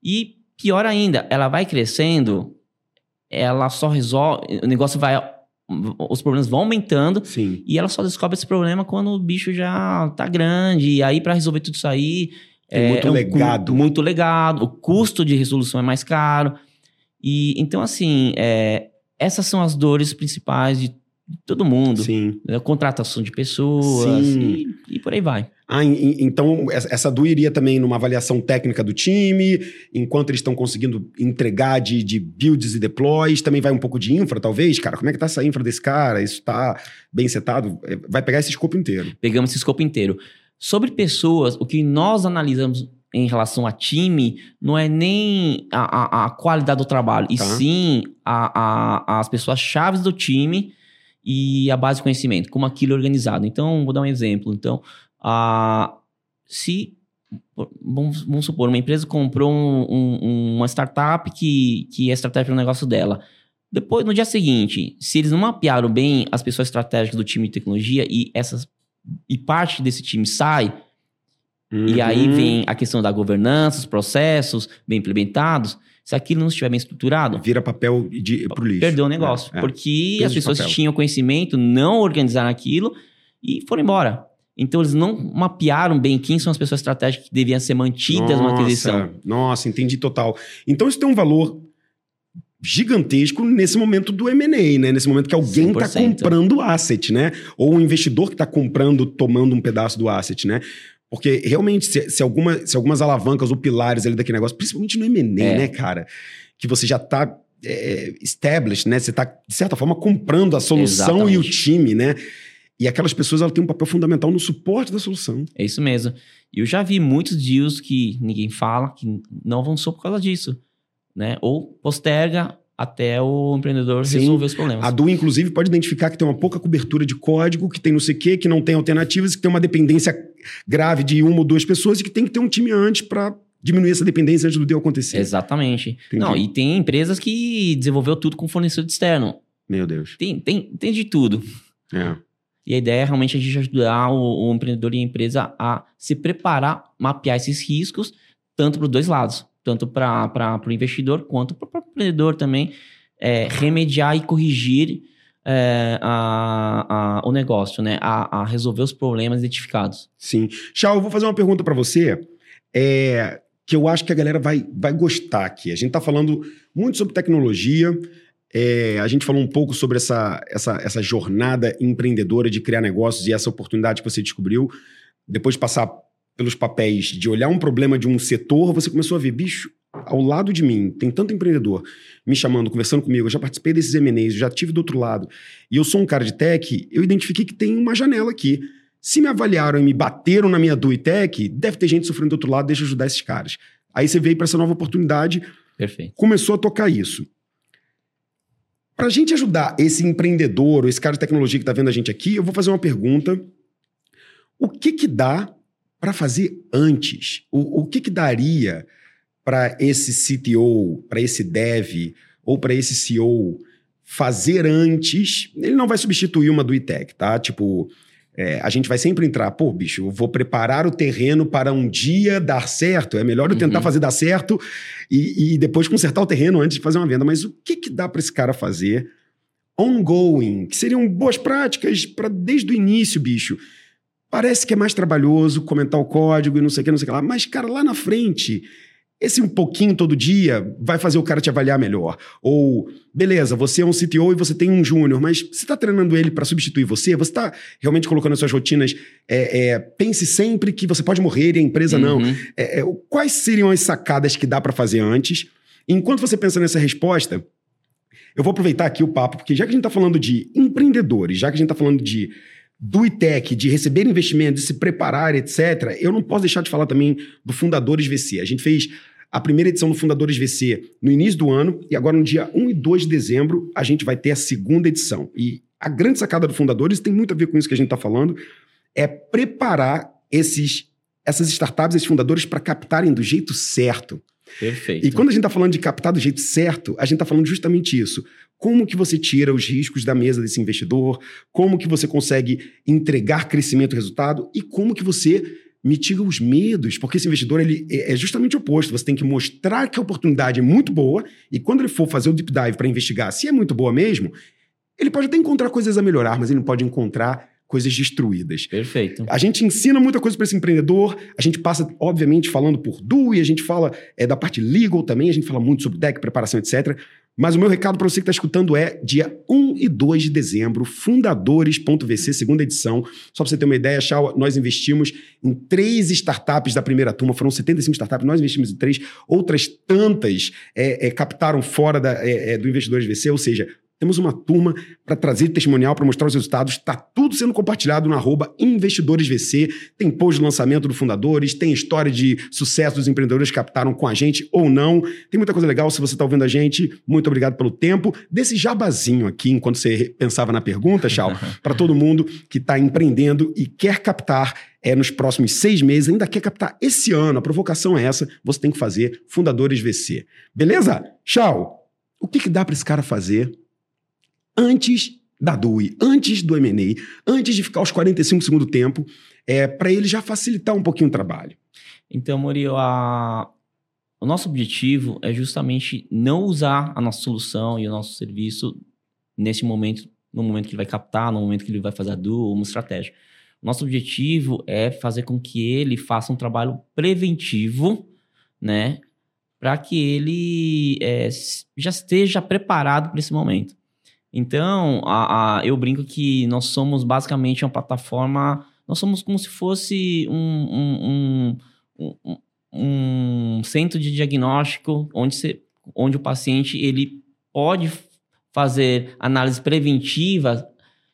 E pior ainda, ela vai crescendo, ela só resolve, o negócio vai, os problemas vão aumentando Sim. e ela só descobre esse problema quando o bicho já tá grande. E aí, para resolver tudo isso aí. Tem muito um cu- legado. muito legado. O custo de resolução é mais caro. E então, assim, é, essas são as dores principais de todo mundo. Sim. né? Contratação de pessoas Sim. e, e por aí vai. Ah, então essa DU iria também numa avaliação técnica do time, enquanto eles estão conseguindo entregar de, de builds e deploys, também vai um pouco de infra, talvez, cara. Como é que tá essa infra desse cara? Isso tá bem setado? É, Vai pegar esse escopo inteiro. Pegamos esse escopo inteiro. Sobre pessoas, o que nós analisamos em relação a time não é nem a, a- a qualidade do trabalho, e Tá. sim a- a- as pessoas chaves do time e a base de conhecimento, como aquilo é organizado. Então, vou dar um exemplo. Então, a, se vamos, vamos supor, uma empresa comprou um- um- uma startup que, que é estratégica no negócio dela. Depois, no dia seguinte, se eles não mapearam bem as pessoas estratégicas do time de tecnologia e essas e parte desse time sai, e aí Uhum. vem a questão da governança, os processos bem implementados, se aquilo não estiver bem estruturado, Vira papel de, pro lixo. perdeu o negócio. É, é. Porque Peso as pessoas tinham conhecimento, não organizaram aquilo e foram embora. Então eles não mapearam bem quem são as pessoas estratégicas que deviam ser mantidas numa Nossa, aquisição. Nossa, entendi total. Então isso tem um valor gigantesco nesse momento do M&A, né? Nesse momento que alguém está 100%. comprando o asset, né? Ou um investidor que está comprando, tomando um pedaço do asset, né? Porque realmente, se, se, alguma, se algumas alavancas ou pilares ali daquele negócio, principalmente no M&A, É. né, cara? Que você já está é, established, né? Você está, de certa forma, comprando a solução e o Exatamente. time, né? E aquelas pessoas, elas têm um papel fundamental no suporte da solução. É isso mesmo. E eu já vi muitos deals que ninguém fala, que não avançou por causa disso. Né? Ou posterga até o empreendedor Sim. resolver os problemas. A DU, inclusive, pode identificar que tem uma pouca cobertura de código, que tem não sei o quê, que não tem alternativas, que tem uma dependência grave de uma ou duas pessoas e que tem que ter um time antes para diminuir essa dependência antes do deal acontecer. Exatamente. Entendi. Não, e tem empresas que desenvolveu tudo com fornecedor externo. Meu Deus. Tem, tem, tem de tudo. É. E a ideia é realmente a gente ajudar o, o empreendedor e a empresa a se preparar, mapear esses riscos, tanto para os dois lados, tanto para o investidor quanto para o empreendedor também, é, remediar e corrigir é, a, a- o negócio, né? A, a resolver os problemas identificados. Sim. Chau, eu vou fazer uma pergunta para você, é, que eu acho que a galera vai, vai gostar aqui. A gente está falando muito sobre tecnologia, é, a gente falou um pouco sobre essa, essa, essa jornada empreendedora de criar negócios e essa oportunidade que você descobriu. Depois de passar pelos papéis de olhar um problema de um setor, você começou a ver, bicho, ao lado de mim, tem tanto empreendedor me chamando, conversando comigo, eu já participei desses M&As, eu já tive do outro lado, e eu sou um cara de tech, eu identifiquei que tem uma janela aqui. Se me avaliaram e me bateram na minha do Tech, deve ter gente sofrendo do outro lado, deixa eu ajudar esses caras. Aí você veio para essa nova oportunidade, Perfeito. começou a tocar isso. Para a gente ajudar esse empreendedor, ou esse cara de tecnologia que está vendo a gente aqui, eu vou fazer uma pergunta. O que que dá para fazer antes? O, o que que daria para esse CTO, para esse dev ou para esse CEO fazer antes? Ele não vai substituir uma do ITEC, tá? Tipo, é, a gente vai sempre entrar, pô, bicho, eu vou preparar o terreno para um dia dar certo. É melhor eu tentar Uhum. fazer dar certo e, e depois consertar o terreno antes de fazer uma venda. Mas o que, que dá para esse cara fazer ongoing? Que seriam boas práticas para desde o início, bicho. Parece que é mais trabalhoso comentar o código e não sei o que, não sei o que lá. Mas, cara, lá na frente, esse um pouquinho todo dia vai fazer o cara te avaliar melhor. Ou, beleza, você é um CTO e você tem um júnior, mas você está treinando ele para substituir você? Você está realmente colocando nas suas rotinas? é, é, pense sempre que você pode morrer e a empresa não. Uhum. É, é, o- quais seriam as sacadas que dá para fazer antes? Enquanto você pensa nessa resposta, eu vou aproveitar aqui o papo, porque já que a gente está falando de empreendedores, já que a gente está falando de do ITEC, de receber investimentos, de se preparar, etc., eu não posso deixar de falar também do Fundadores VC. A gente fez a primeira edição do Fundadores VC no início do ano, e agora no dia 1 e 2 de dezembro a gente vai ter a segunda edição. E a grande sacada do Fundadores tem muito a ver com isso que a gente está falando, é preparar esses, essas startups, esses fundadores, para captarem do jeito certo. Perfeito. E quando a gente está falando de captar do jeito certo, a gente está falando justamente isso. Como que você tira os riscos da mesa desse investidor? Como que você consegue entregar crescimento e resultado? E como que você mitiga os medos? Porque esse investidor ele é, é justamente o oposto. Você tem que mostrar que a oportunidade é muito boa e quando ele for fazer o deep dive para investigar se é muito boa mesmo, ele pode até encontrar coisas a melhorar, mas ele não pode encontrar coisas destruídas. Perfeito. A gente ensina muita coisa para esse empreendedor, a gente passa, obviamente, falando por DUI, a gente fala é, da parte legal também, a gente fala muito sobre deck, preparação, etc. Mas o meu recado para você que está escutando é dia 1 e 2 de dezembro, fundadores.vc, segunda edição. Só para você ter uma ideia, Chau, nós investimos em três startups da primeira turma, foram 75 startups, nós investimos em três, outras tantas é, é, captaram fora da, é, é do Investidores VC, ou seja, temos uma turma para trazer testemunial, para mostrar os resultados. Está tudo sendo compartilhado no arroba investidoresvc. Tem post de lançamento do Fundadores, tem história de sucesso dos empreendedores que captaram com a gente ou não. Tem muita coisa legal se você está ouvindo a gente. Muito obrigado pelo tempo. Desse jabazinho aqui, enquanto você pensava na pergunta, Chau, para todo mundo que está empreendendo e quer captar é, nos próximos seis meses, ainda quer captar esse ano, a provocação é essa, você tem que fazer Fundadores VC. Beleza? Tchau! O que, que dá para esse cara fazer antes da DUI, antes do M&A, antes de ficar os 45 segundos do tempo, é, para ele já facilitar um pouquinho o trabalho. Então, Murilo, a... o nosso objetivo é justamente não usar a nossa solução e o nosso serviço nesse momento, no momento que ele vai captar, no momento que ele vai fazer a DUI, uma estratégia. Nosso objetivo é fazer com que ele faça um trabalho preventivo, né? Para que ele é, já esteja preparado para esse momento. Então, a, a, eu brinco que nós somos basicamente uma plataforma, nós somos como se fosse um, um, um, um, centro de diagnóstico onde, você, onde o paciente ele pode fazer análise preventiva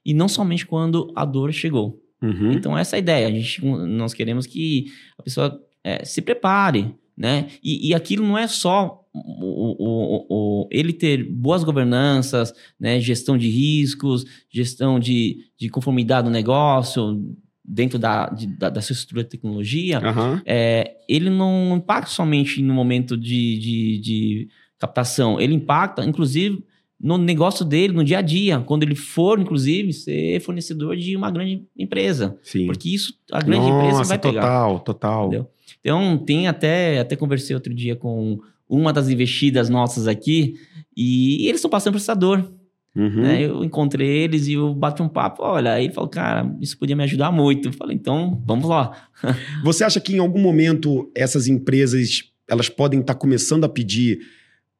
e não somente quando a dor chegou. Uhum. Então, essa é a ideia. A gente, nós queremos que a pessoa é, se prepare, né? E, e aquilo não é só o, o, o, ele ter boas governanças, né, gestão de riscos, gestão de, de conformidade do negócio dentro da, de, da, sua estrutura de tecnologia, uhum. é, ele não impacta somente no momento de, de, de, captação, ele impacta, inclusive, no negócio dele, no dia a dia, quando ele for, inclusive, ser fornecedor de uma grande empresa. Sim. Porque isso, a grande Nossa, empresa vai pegar. Total, total. Então, tem até, até conversei outro dia com uma das investidas nossas aqui, e eles estão passando por essa dor. Uhum. Né? Eu encontrei eles e eu bati um papo. Olha, aí ele falou, cara, isso podia me ajudar muito. Eu falei, então, vamos lá. Você acha que em algum momento essas empresas elas podem estar tá começando a pedir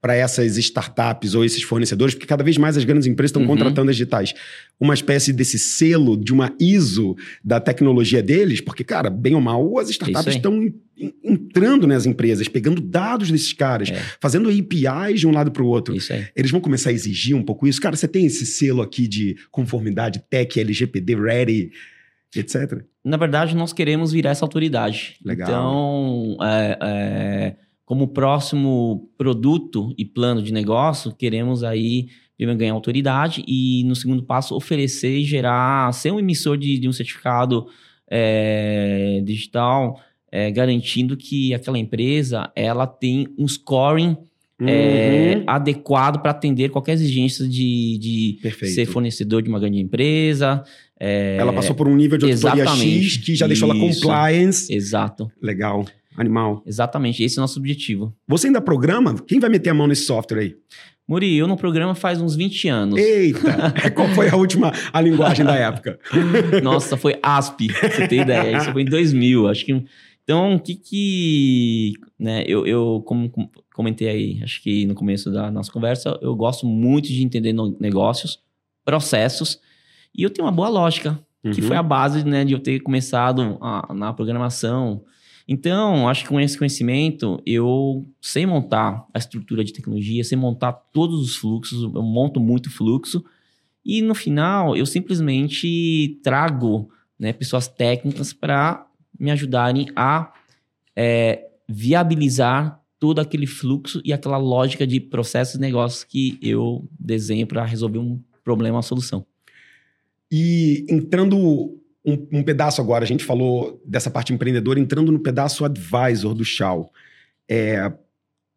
para essas startups ou esses fornecedores, porque cada vez mais as grandes empresas estão uhum. contratando as digitais, uma espécie desse selo de uma ISO da tecnologia deles, porque, cara, bem ou mal, as startups estão entrando nas empresas, pegando dados desses caras, é. fazendo APIs de um lado para o outro. Eles vão começar a exigir um pouco isso. Cara, você tem esse selo aqui de conformidade tech, LGPD ready, etc. Na verdade, nós queremos virar essa autoridade. Legal. Então, é, é como próximo produto e plano de negócio, queremos aí primeiro ganhar autoridade e no segundo passo oferecer e gerar, ser um emissor de, de um certificado é, digital, é, garantindo que aquela empresa ela tem um scoring é, uhum. é, adequado para atender qualquer exigência de, de ser fornecedor de uma grande empresa. É, ela passou por um nível de auditoria X que já deixou ela compliance. Exato. Legal. Animal. Exatamente, esse é o nosso objetivo. Você ainda programa? Quem vai meter a mão nesse software aí? Muri, eu no programa faz uns 20 anos. Eita! Qual foi a última a linguagem da época? Nossa, foi ASP, você ter ideia. Isso foi em 2000, acho que... Então, o que que... Né, eu, eu como comentei aí, acho que no começo da nossa conversa, eu gosto muito de entender negócios, processos, e eu tenho uma boa lógica, que uhum. foi a base né, de eu ter começado a, na programação, Então, acho que com esse conhecimento, eu sei montar a estrutura de tecnologia, sei montar todos os fluxos, eu monto muito fluxo, e no final, eu simplesmente trago né, pessoas técnicas para me ajudarem a é, viabilizar todo aquele fluxo e aquela lógica de processos e negócios que eu desenho para resolver um problema, uma solução. E entrando um, um, pedaço agora, a gente falou dessa parte empreendedora, entrando no pedaço advisor do Shaw. É,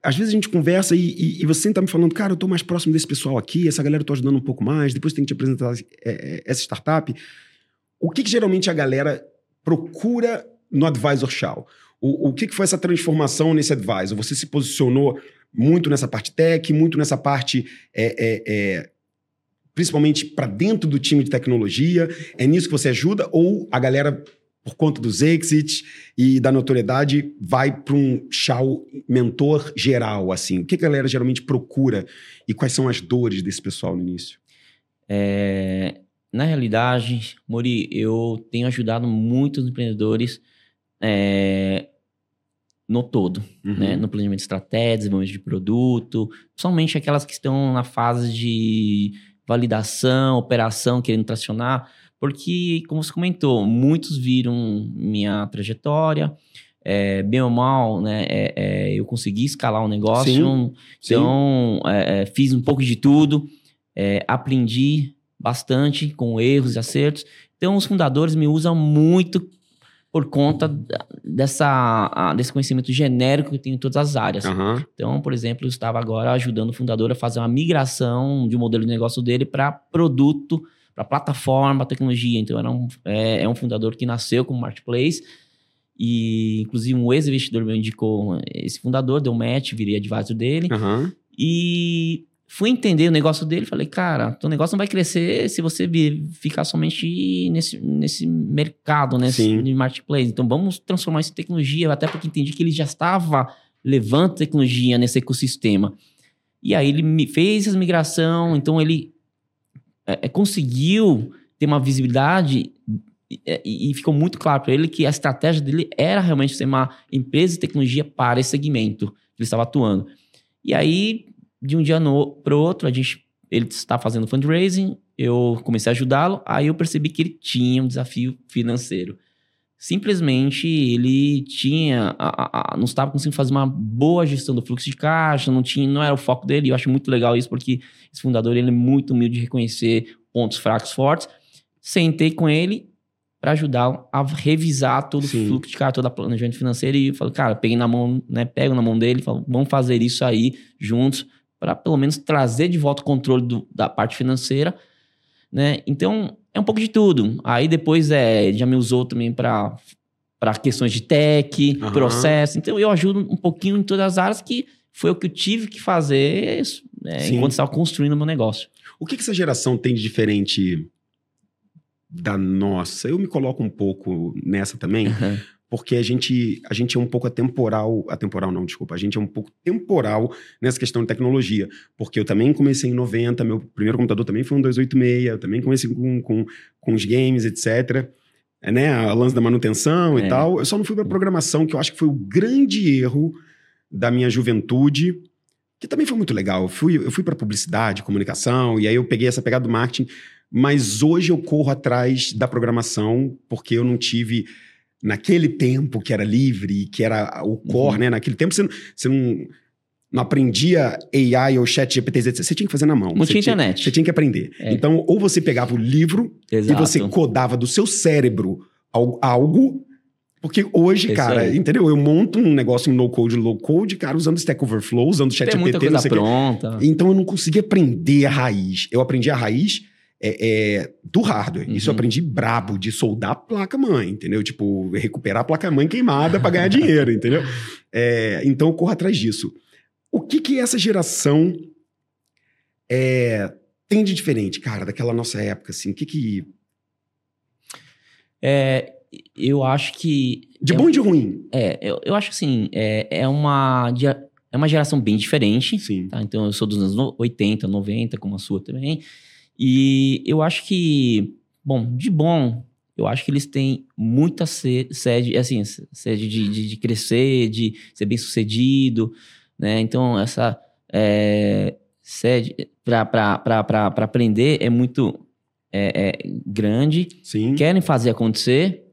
às vezes a gente conversa e, e, e você sempre tá me falando, cara, eu tô mais próximo desse pessoal aqui, essa galera eu tô ajudando um pouco mais, depois tem que te apresentar é, é, essa startup. O que, que, geralmente a galera procura no Advisor Shaw? O, o que, que foi essa transformação nesse Advisor? Você se posicionou muito nessa parte tech, muito nessa parte é, é, é principalmente para dentro do time de tecnologia? É nisso que você ajuda? Ou a galera, por conta dos exits e da notoriedade, vai para um chau mentor geral? assim? O que a galera geralmente procura e quais são as dores desse pessoal no início? É, na realidade, Mori, eu tenho ajudado muitos empreendedores é, no todo, uhum. né? No planejamento de estratégia, desenvolvimento de produto, principalmente aquelas que estão na fase de validação, operação, querendo tracionar, porque, como você comentou, muitos viram minha trajetória, é, bem ou mal, né, é, é, eu consegui escalar o um negócio, sim, então sim. Fiz um pouco de tudo, aprendi bastante com erros e acertos. Então, os fundadores me usam muito por conta dessa, desse conhecimento genérico que tenho em todas as áreas. Uhum. Então, por exemplo, eu estava agora ajudando o fundador a fazer uma migração de um modelo de negócio dele para produto, para plataforma, tecnologia. Então, era um, é, é, um fundador que nasceu como marketplace e, inclusive, um ex-investidor me indicou esse fundador, deu match, virei advisor dele. Uhum. E fui entender o negócio dele falei, cara, teu negócio não vai crescer se você ficar somente nesse, nesse mercado, nesse Sim. marketplace. Então vamos transformar isso em tecnologia, até porque entendi que ele já estava levando tecnologia nesse ecossistema. E aí ele me fez essa migração, então ele é, é conseguiu ter uma visibilidade é, e, e ficou muito claro para ele que a estratégia dele era realmente ser uma empresa de tecnologia para esse segmento que ele estava atuando. E aí de um dia para o outro, a gente, ele está fazendo fundraising, eu comecei a ajudá-lo, aí eu percebi que ele tinha um desafio financeiro. Simplesmente ele tinha, a, a, não estava conseguindo fazer uma boa gestão do fluxo de caixa, não tinha, não era o foco dele. Eu acho muito legal isso porque esse fundador ele é muito humilde de reconhecer pontos fracos fortes. Sentei com ele para ajudá-lo a revisar todo Sim. o fluxo de caixa, toda a planejamento financeiro e falei, cara, peguei na mão, né, pego na mão dele, falo, vamos fazer isso aí juntos para pelo menos trazer de volta o controle do, da parte financeira, né? Então, é um pouco de tudo. Aí depois é, já me usou também para para questões de tech, uhum. processo. Então, eu ajudo um pouquinho em todas as áreas que foi o que eu tive que fazer né, enquanto estava construindo o meu negócio. O que, que essa geração tem de diferente da nossa? Eu me coloco um pouco nessa também, uhum porque a gente, a gente é um pouco atemporal, atemporal não, desculpa, a gente é um pouco temporal nessa questão de tecnologia, porque eu também comecei em 90, meu primeiro computador também foi um 286, eu também comecei com, com, com os games, etc., é, né, a lance da manutenção é. e tal, eu só não fui para programação, que eu acho que foi o grande erro da minha juventude, que também foi muito legal, eu fui, eu fui para publicidade, comunicação, e aí eu peguei essa pegada do marketing, mas hoje eu corro atrás da programação, porque eu não tive naquele tempo que era livre, que era o core, uhum. né? Naquele tempo você não, você não, não aprendia AI ou chat GPT, você tinha que fazer na mão. Não tinha internet. Você tinha que aprender. É. Então, ou você pegava o livro Exato. e você codava do seu cérebro algo porque hoje, cara, entendeu? Eu monto um negócio em no code, low code, cara, usando Stack Overflow, usando chat Tem muita coisa pronta. Então eu não consegui aprender a raiz. Eu aprendi a raiz é, é, do hardware. Uhum. Isso eu aprendi brabo, de soldar a placa-mãe, entendeu? Tipo, recuperar a placa-mãe queimada para ganhar dinheiro, entendeu? É, então eu corro atrás disso. O que que essa geração é, tem de diferente, cara, daquela nossa época, assim? O que que... É, eu acho que... De bom e de ruim. É, eu, eu acho assim, é, é uma... É uma geração bem diferente. Sim. Tá? Então, eu sou dos anos 80, 90, como a sua também. E eu acho que, bom, de bom, eu acho que eles têm muita sede, assim, sede de, de, de crescer, de ser bem sucedido, né? Então, essa é, sede para aprender é muito é, é, grande. Sim. Querem fazer acontecer.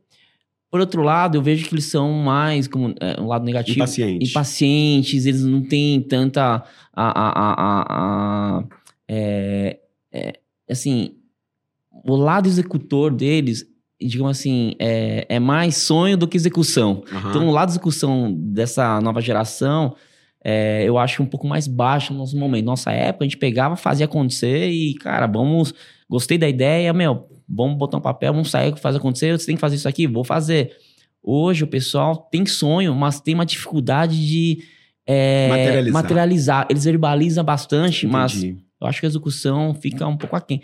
Por outro lado, eu vejo que eles são mais, como é, um lado negativo, Impaciente. impacientes, eles não têm tanta. A, a, a, a é, é, assim, o lado executor deles digamos assim, é, é mais sonho do que execução. Aham. Então, o lado de execução dessa nova geração, é, eu acho um pouco mais baixo no nosso momento. Nossa época, a gente pegava, fazia acontecer e, cara, vamos. Gostei da ideia, meu, vamos botar um papel, vamos sair, fazer acontecer. Você tem que fazer isso aqui, vou fazer. Hoje o pessoal tem sonho, mas tem uma dificuldade de é, Materializar. materializar. Eles verbalizam bastante, mas Entendi. Eu acho que a execução fica um pouco aquém.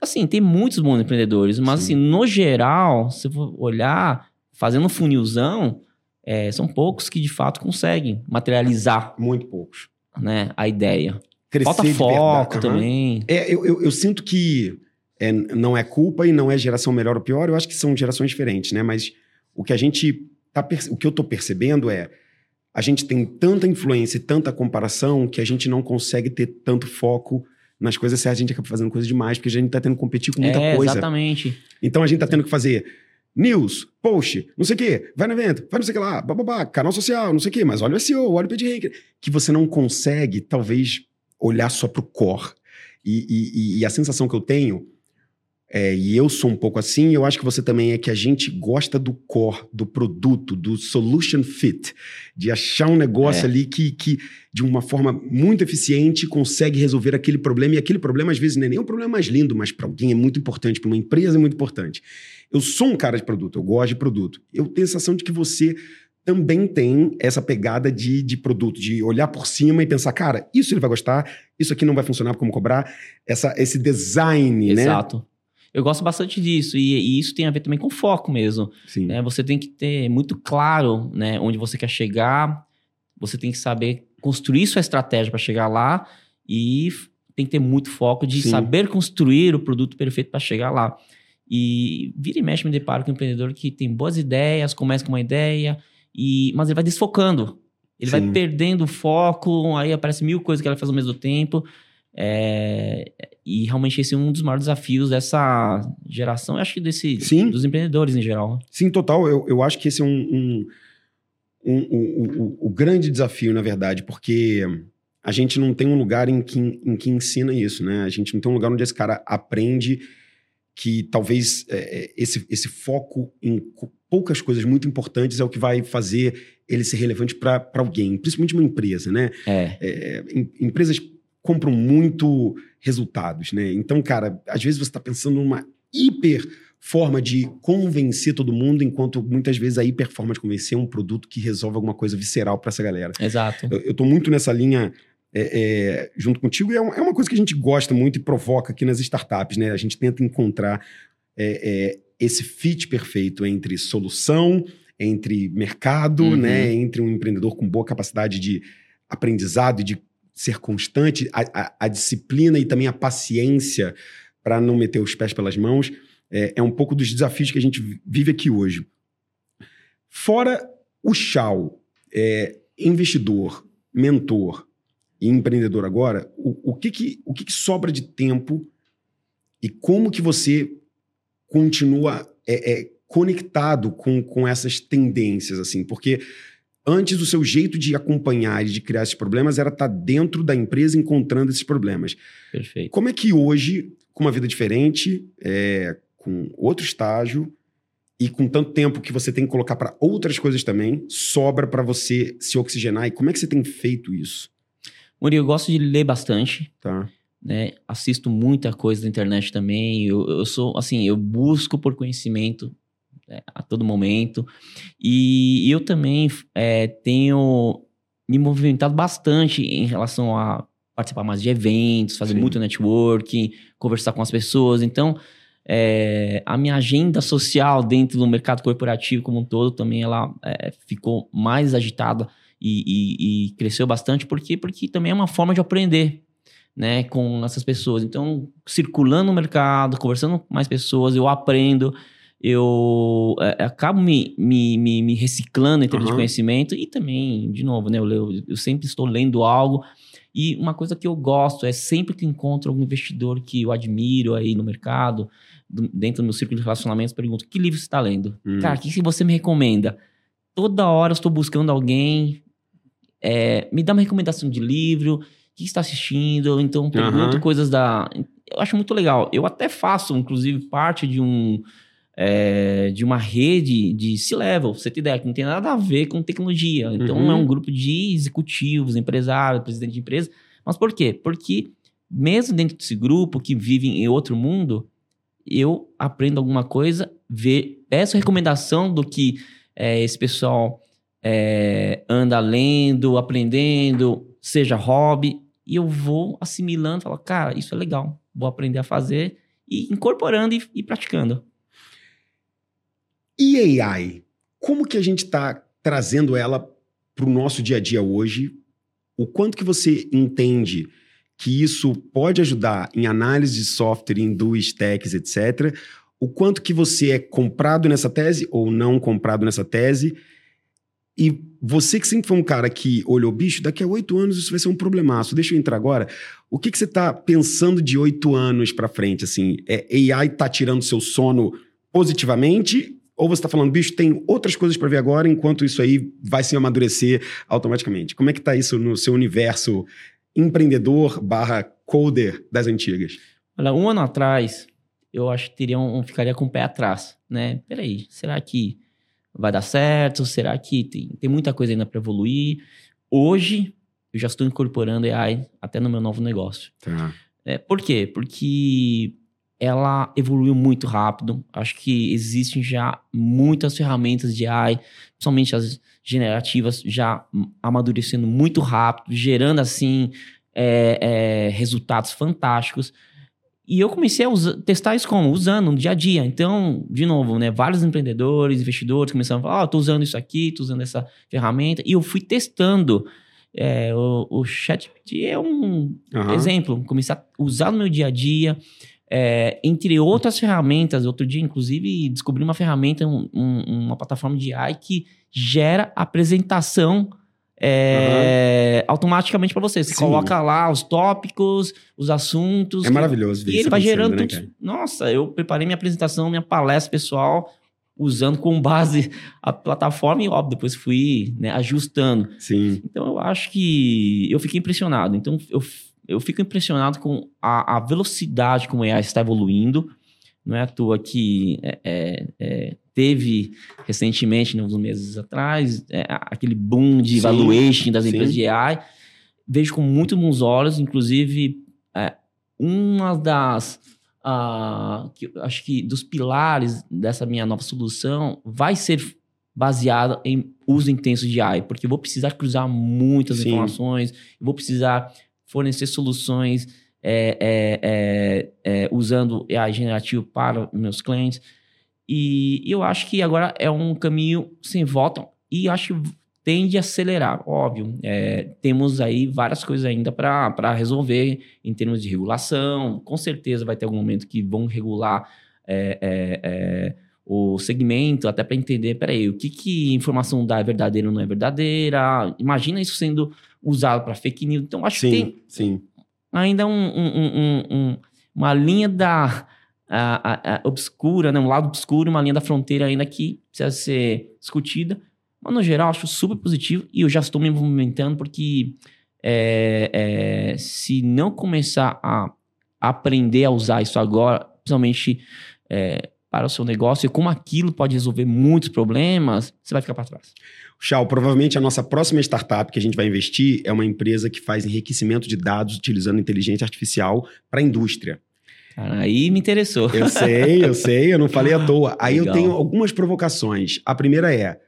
Assim, tem muitos bons empreendedores, mas Sim. assim, no geral, se for olhar, fazendo um funilzão, é, são poucos que de fato conseguem materializar Muito poucos. né, a ideia. Crescer Falta foco também. É, eu, eu, eu sinto que é, não é culpa e não é geração melhor ou pior, eu acho que são gerações diferentes, né? Mas o que a gente tá o que eu tô percebendo é a gente tem tanta influência e tanta comparação que a gente não consegue ter tanto foco nas coisas certas, a gente acaba fazendo coisa demais, porque a gente tá tendo que competir com muita é, coisa. exatamente. Então a gente tá tendo que fazer news, post, não sei o quê, vai no evento, vai não sei o que lá, bababá, canal social, não sei o quê, mas olha o SEO, olha o PageRank, que você não consegue, talvez, olhar só pro core. E- e- e a sensação que eu tenho, é, e eu sou um pouco assim, eu acho que você também é que a gente gosta do core, do produto, do solution fit, de achar um negócio É. ali que, que, de uma forma muito eficiente, consegue resolver aquele problema, e aquele problema, às vezes, não é nem um problema mais lindo, mas para alguém é muito importante, para uma empresa é muito importante. Eu sou um cara de produto, eu gosto de produto. Eu tenho a sensação de que você também tem essa pegada de, de produto, de olhar por cima e pensar, cara, isso ele vai gostar, isso aqui não vai funcionar como cobrar, essa, esse design, né? Exato. Eu gosto bastante disso, e, e isso tem a ver também com foco mesmo. Sim. né? Você tem que ter muito claro né, onde você quer chegar, você tem que saber construir sua estratégia para chegar lá e tem que ter muito foco de Sim. saber construir o produto perfeito para chegar lá. E vira e mexe me deparo com um empreendedor que tem boas ideias, começa com uma ideia, e mas ele vai desfocando. Ele Sim. vai perdendo o foco, aí aparece mil coisas que ela faz ao mesmo tempo. É, e realmente esse é um dos maiores desafios dessa geração, eu acho que desse, Sim. dos empreendedores em geral. Sim, total. Eu, eu acho que esse é um, um, um- um- o grande desafio, na verdade, porque a gente não tem um lugar em que, em que ensina isso, né? A gente não tem um lugar onde esse cara aprende que talvez é, é, esse, esse foco em poucas coisas muito importantes é o que vai fazer ele ser relevante para alguém, principalmente uma empresa, né? É. É, em- empresas compram muito resultados, né? Então, cara, às vezes você está pensando numa hiper forma de convencer todo mundo, enquanto muitas vezes a hiper forma de convencer é um produto que resolve alguma coisa visceral para essa galera. Exato. Eu, eu tô muito nessa linha é, é, junto contigo e é, é uma coisa que a gente gosta muito e provoca aqui nas startups, né? A gente tenta encontrar é, é, esse fit perfeito entre solução, entre mercado, Uhum. né? Entre um empreendedor com boa capacidade de aprendizado e de ser constante, a, a- a disciplina e também a paciência para não meter os pés pelas mãos. É, é um pouco dos desafios que a gente vi- vive aqui hoje. Fora o Chau, é, investidor, mentor e empreendedor agora, o, o que, que, o que, que sobra de tempo e como que você continua é, é, conectado com, com essas tendências, assim? Porque antes o seu jeito de acompanhar e de criar esses problemas era estar dentro da empresa encontrando esses problemas. Perfeito. Como é que hoje, com uma vida diferente, é, com outro estágio e com tanto tempo que você tem que colocar para outras coisas também, sobra para você se oxigenar? E como é que você tem feito isso? Murilo, eu gosto de ler bastante, Tá? né? Assisto muita coisa na internet também. Eu, eu sou, assim, eu busco por conhecimento a todo momento. E eu também é, tenho me movimentado bastante em relação a participar mais de eventos, fazer Sim. muito networking, conversar com as pessoas. Então, é, a minha agenda social dentro do mercado corporativo como um todo também ela é, ficou mais agitada e, e- e cresceu bastante. Por quê? Porque também é uma forma de aprender né, com essas pessoas. Então, circulando no mercado, conversando com mais pessoas, eu aprendo. Eu é, acabo me, me, me, me, reciclando em termos Aham. de conhecimento e também, de novo, né? Eu, leio- eu sempre estou lendo algo. E uma coisa que eu gosto é sempre que encontro algum investidor que eu admiro aí no mercado, do- dentro do meu círculo de relacionamentos, pergunto: que livro você está lendo? Hum. Cara, o que, que você me recomenda? Toda hora eu estou buscando alguém, é, me dá uma recomendação de livro, o que está assistindo, então pergunto Aham. coisas da. Eu acho muito legal. Eu até faço, inclusive, parte de um. É, de uma rede de C-Level, você ter ideia, que não tem nada a ver com tecnologia. Então, Uhum. é um grupo de executivos, empresários, presidente de empresa. Mas por quê? Porque, mesmo dentro desse grupo que vivem em outro mundo, eu aprendo alguma coisa, ver, peço recomendação do que é, esse pessoal é, anda lendo, aprendendo, seja hobby, e eu vou assimilando, falo, cara, isso é legal, vou aprender a fazer e incorporando e, e praticando. E AI? Como que a gente está trazendo ela para o nosso dia a dia hoje? O quanto que você entende que isso pode ajudar em análise de software, em do stacks, etc. O quanto que você é comprado nessa tese ou não comprado nessa tese? E você que sempre foi um cara que olhou, bicho, daqui a oito anos isso vai ser um problemaço. Deixa eu entrar agora. O que, que você está pensando de oito anos para frente? Assim, é, AI está tirando seu sono positivamente? Ou você está falando, bicho, tem outras coisas para ver agora, enquanto isso aí vai se amadurecer automaticamente? Como é que está isso no seu universo empreendedor barra coder das antigas? Olha, um ano atrás, eu acho que teria um, ficaria com o pé atrás, né? Peraí, será que vai dar certo? Será que tem, tem muita coisa ainda para evoluir? Hoje, eu já estou incorporando AI até no meu novo negócio. Tá. É, por quê? Porque ela evoluiu muito rápido. Acho que existem já muitas ferramentas de AI, principalmente as generativas, já amadurecendo muito rápido, gerando assim é, é, resultados fantásticos. E eu comecei a usa- testar isso como? Usando no dia a dia. Então, de novo, né? Vários empreendedores, investidores começaram a falar: Ó, tô usando isso aqui, tô usando essa ferramenta. E eu fui testando. É, o, o ChatGPT é um Aham. exemplo. Comecei a usar no meu dia a dia. É, entre outras ferramentas, outro dia, inclusive, descobri uma ferramenta, um- um- uma plataforma de AI que gera apresentação é, automaticamente para você. Você Sim. coloca lá os tópicos, os assuntos. É maravilhoso E isso ele vai gerando né, tudo. Nossa, eu preparei minha apresentação, minha palestra pessoal, usando com base a plataforma e, óbvio, depois fui né, ajustando. Sim. Então, eu acho que eu fiquei impressionado. Então, eu, eu fico impressionado com a, a velocidade como a AI está evoluindo. Não é à toa que é, é, é, teve recentemente, né, uns meses atrás, é, aquele boom de Sim, valuation das sim. empresas de AI. Vejo com muito bons olhos, inclusive, é, uma das. ah, que acho que dos pilares dessa minha nova solução vai ser baseada em uso intenso de AI, porque eu vou precisar cruzar muitas Sim. informações, eu vou precisar fornecer soluções é, é, é, é, usando AI generativo para meus clientes. E eu acho que agora é um caminho sem volta e acho que tende a acelerar, óbvio. É, temos aí várias coisas ainda para resolver em termos de regulação. Com certeza vai ter algum momento que vão regular é, é, é, o segmento, até para entender, peraí, o que, que informação dá é verdadeira ou não é verdadeira. Imagina isso sendo usado para fake news. Então, acho que tem Sim, sim. ainda um- um- um- uma linha da a- a- a obscura, né? um lado obscuro, uma linha da fronteira ainda que precisa ser discutida. Mas, no geral, acho super positivo e eu já estou me movimentando porque é, é, se não começar a aprender a usar isso agora, principalmente é, para o seu negócio, e como aquilo pode resolver muitos problemas, você vai ficar para trás. Chau, provavelmente a nossa próxima startup que a gente vai investir é uma empresa que faz enriquecimento de dados utilizando inteligência artificial para a indústria. Cara, aí me interessou. Eu sei, eu sei, eu não falei à toa. Aí eu Legal. tenho algumas provocações. A primeira é: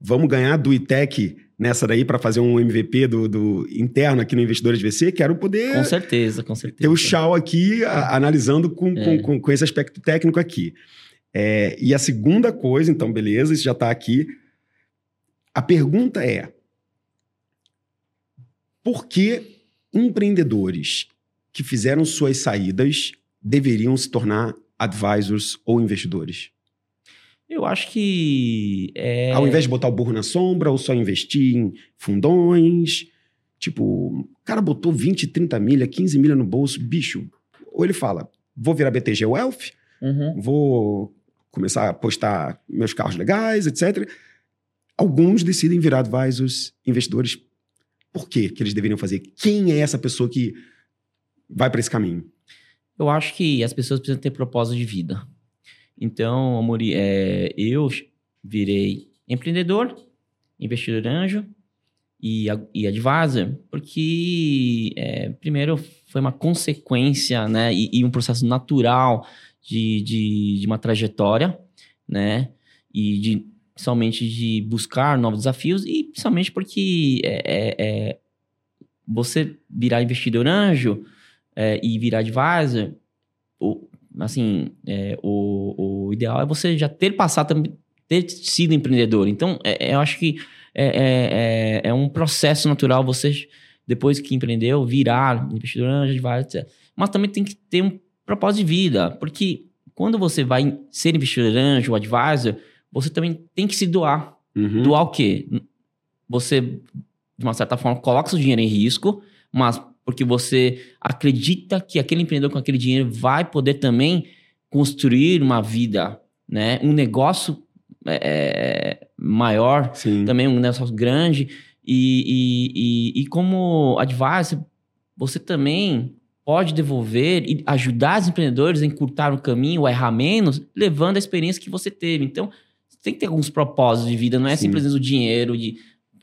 vamos ganhar do ITEC nessa daí para fazer um MVP do, do interno aqui no Investidores VC? Quero poder Com certeza, com certeza. ter o Chau aqui a- analisando com, É. com, com, com esse aspecto técnico aqui. É, e a segunda coisa, então, beleza, isso já está aqui. A pergunta é: por que empreendedores que fizeram suas saídas deveriam se tornar advisors ou investidores? Eu acho que. É... Ao invés de botar o burro na sombra ou só investir em fundões. Tipo, o cara botou 20, 30 milha, 15 milha no bolso, bicho. Ou ele fala, vou virar BTG Wealth, Uhum. vou começar a postar meus carros legais, etc. Alguns decidem virar advisors, investidores. Por quê que eles deveriam fazer? Quem é essa pessoa que vai para esse caminho? Eu acho que as pessoas precisam ter propósito de vida. Então, Amori, é, eu virei empreendedor, investidor anjo e, e advisor, porque, é, primeiro, foi uma consequência né, e, e um processo natural de, de, de uma trajetória, né? E de, principalmente de buscar novos desafios e principalmente porque é, é, é, você virar investidor anjo é, e virar advisor, assim, é, o, o ideal é você já ter passado, também, ter sido empreendedor. Então, é, é, eu acho que é, é, é, é um processo natural você, depois que empreendeu, virar investidor anjo, advisor, etc. Mas também tem que ter um propósito de vida, porque quando você vai ser investidor anjo ou advisor, você também tem que se doar. Uhum. Doar o quê? Você, de uma certa forma, coloca seu dinheiro em risco, mas porque você acredita que aquele empreendedor com aquele dinheiro vai poder também construir uma vida, né? Um negócio é, maior, Sim. também um negócio grande. E, e, e, e como advisor, você também pode devolver e ajudar os empreendedores a encurtar o caminho, ou a errar menos, levando a experiência que você teve. Então, tem que ter alguns propósitos de vida, não é Sim. simplesmente o dinheiro de...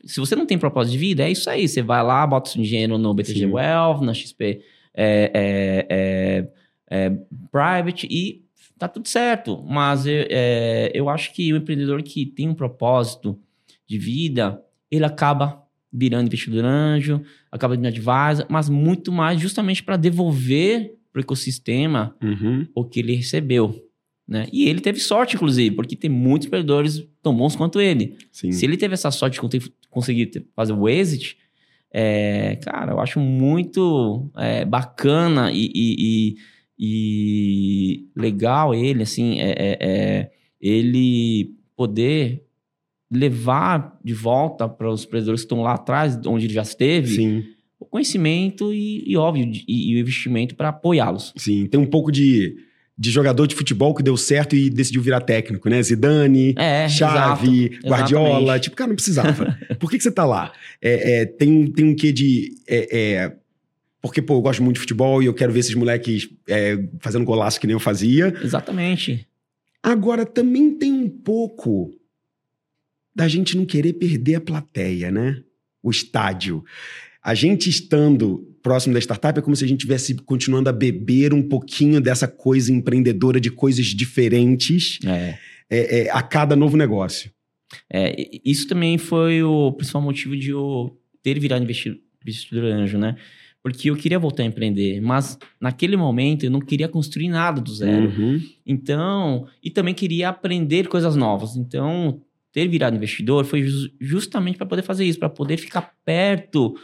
Se você não tem propósito de vida, é isso aí. Você vai lá, bota seu dinheiro no BTG Sim. Wealth, na XP é, é, é, é, Private e tá tudo certo. Mas eu, é, eu acho que o empreendedor que tem um propósito de vida, ele acaba virando investidor anjo, acaba virando advisor, mas muito mais justamente para devolver para o ecossistema Uhum. o que ele recebeu. Né? E ele teve sorte, inclusive, porque tem muitos empreendedores tão bons quanto ele. Sim. Se ele teve essa sorte de conseguir ter- fazer o exit, é, cara, eu acho muito é, bacana e, e- e- e legal ele, assim, é, é- é, ele poder levar de volta para os empreendedores que estão lá atrás, onde ele já esteve, Sim. o conhecimento e, óbvio, e, e o investimento para apoiá-los. Sim. Tem um pouco de, de jogador de futebol que deu certo e decidiu virar técnico, né? Zidane, É, Chave, exato, Guardiola. exatamente. Tipo, cara, não precisava. Por que, que você tá lá? É, é, tem, um- tem um quê de. é, é, porque, pô, eu gosto muito de futebol e eu quero ver esses moleques é, fazendo golaço que nem eu fazia. Exatamente. Agora, também tem um pouco da gente não querer perder a plateia, né? O estádio. A gente estando próximo da startup é como se a gente estivesse continuando a beber um pouquinho dessa coisa empreendedora de coisas diferentes É. é, é, a cada novo negócio. É, isso também foi o principal motivo de eu ter virado investi- investidor anjo, né? Porque eu queria voltar a empreender, mas naquele momento eu não queria construir nada do zero. Uhum. Então, e também queria aprender coisas novas. Então, ter virado investidor foi jus- justamente para poder fazer isso, para poder ficar perto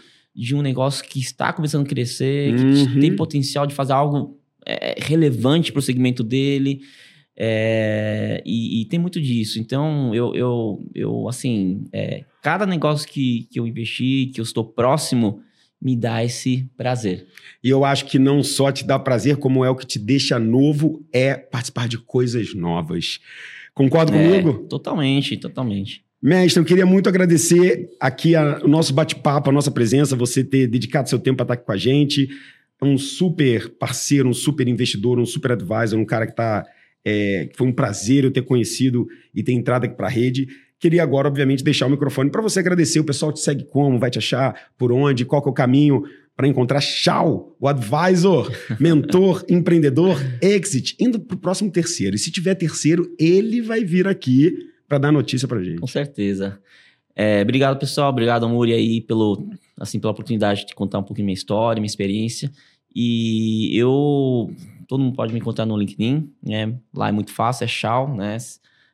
de um negócio que está começando a crescer, que Uhum. tem potencial de fazer algo é, relevante para o segmento dele. É, e, e tem muito disso. Então, eu, eu, eu assim, é, cada negócio que, que eu investi, que eu estou próximo, me dá esse prazer. E eu acho que não só te dá prazer, como é o que te deixa novo, é participar de coisas novas. Concorda É, comigo? totalmente, totalmente. Mestre, eu queria muito agradecer aqui a- o nosso bate-papo, a nossa presença, você ter dedicado seu tempo para estar aqui com a gente. É um super parceiro, um super investidor, um super advisor, um cara que tá. é, que foi um prazer eu ter conhecido e ter entrado aqui para a rede. Queria agora, obviamente, deixar o microfone para você agradecer. O pessoal te segue como, vai te achar, por onde, qual que é o caminho para encontrar Chau, o advisor, mentor, empreendedor, exit, indo para o próximo terceiro. E se tiver terceiro, ele vai vir aqui para dar notícia para gente. Com certeza. É, obrigado, pessoal. Obrigado, Amuri, aí, pelo, assim, pela oportunidade de contar um pouquinho minha história, minha experiência. E eu... Todo mundo pode me encontrar no LinkedIn, né? Lá é muito fácil, é Shao, né?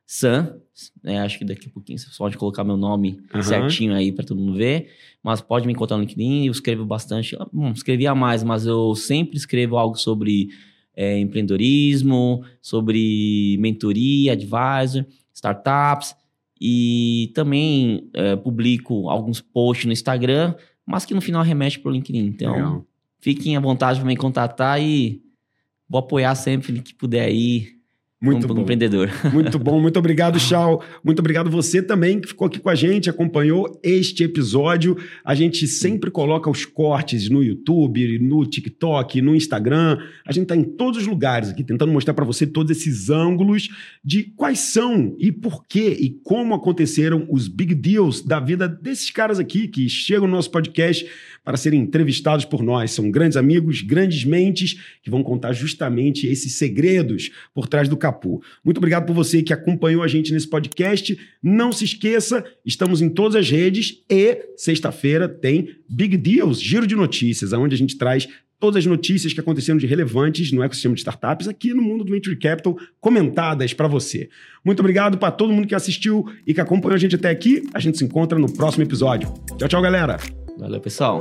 Sam, né? Acho que daqui a pouquinho você pode colocar meu nome Aham. certinho aí para todo mundo ver. Mas pode me encontrar no LinkedIn, eu escrevo bastante. Bom, escrevia mais, mas eu sempre escrevo algo sobre é, empreendedorismo, sobre mentoria, advisor, startups. E também é, publico alguns posts no Instagram, mas que no final remete para o LinkedIn. Então, Legal. fiquem à vontade para me contatar e vou apoiar sempre que puder aí muito um, bom. empreendedor. Muito bom. Muito obrigado, Chau. Muito obrigado você também que ficou aqui com a gente, acompanhou este episódio. A gente sempre coloca os cortes no YouTube, no TikTok, no Instagram. A gente está em todos os lugares aqui tentando mostrar para você todos esses ângulos de quais são e por que e como aconteceram os big deals da vida desses caras aqui que chegam no nosso podcast para serem entrevistados por nós. São grandes amigos, grandes mentes que vão contar justamente esses segredos por trás do capô. Muito obrigado por você que acompanhou a gente nesse podcast. Não se esqueça, estamos em todas as redes e sexta-feira tem Big Deals, giro de notícias, onde a gente traz todas as notícias que aconteceram de relevantes no ecossistema de startups aqui no mundo do Venture Capital, comentadas para você. Muito obrigado para todo mundo que assistiu e que acompanhou a gente até aqui. A gente se encontra no próximo episódio. Tchau, tchau, galera! Valeu, pessoal.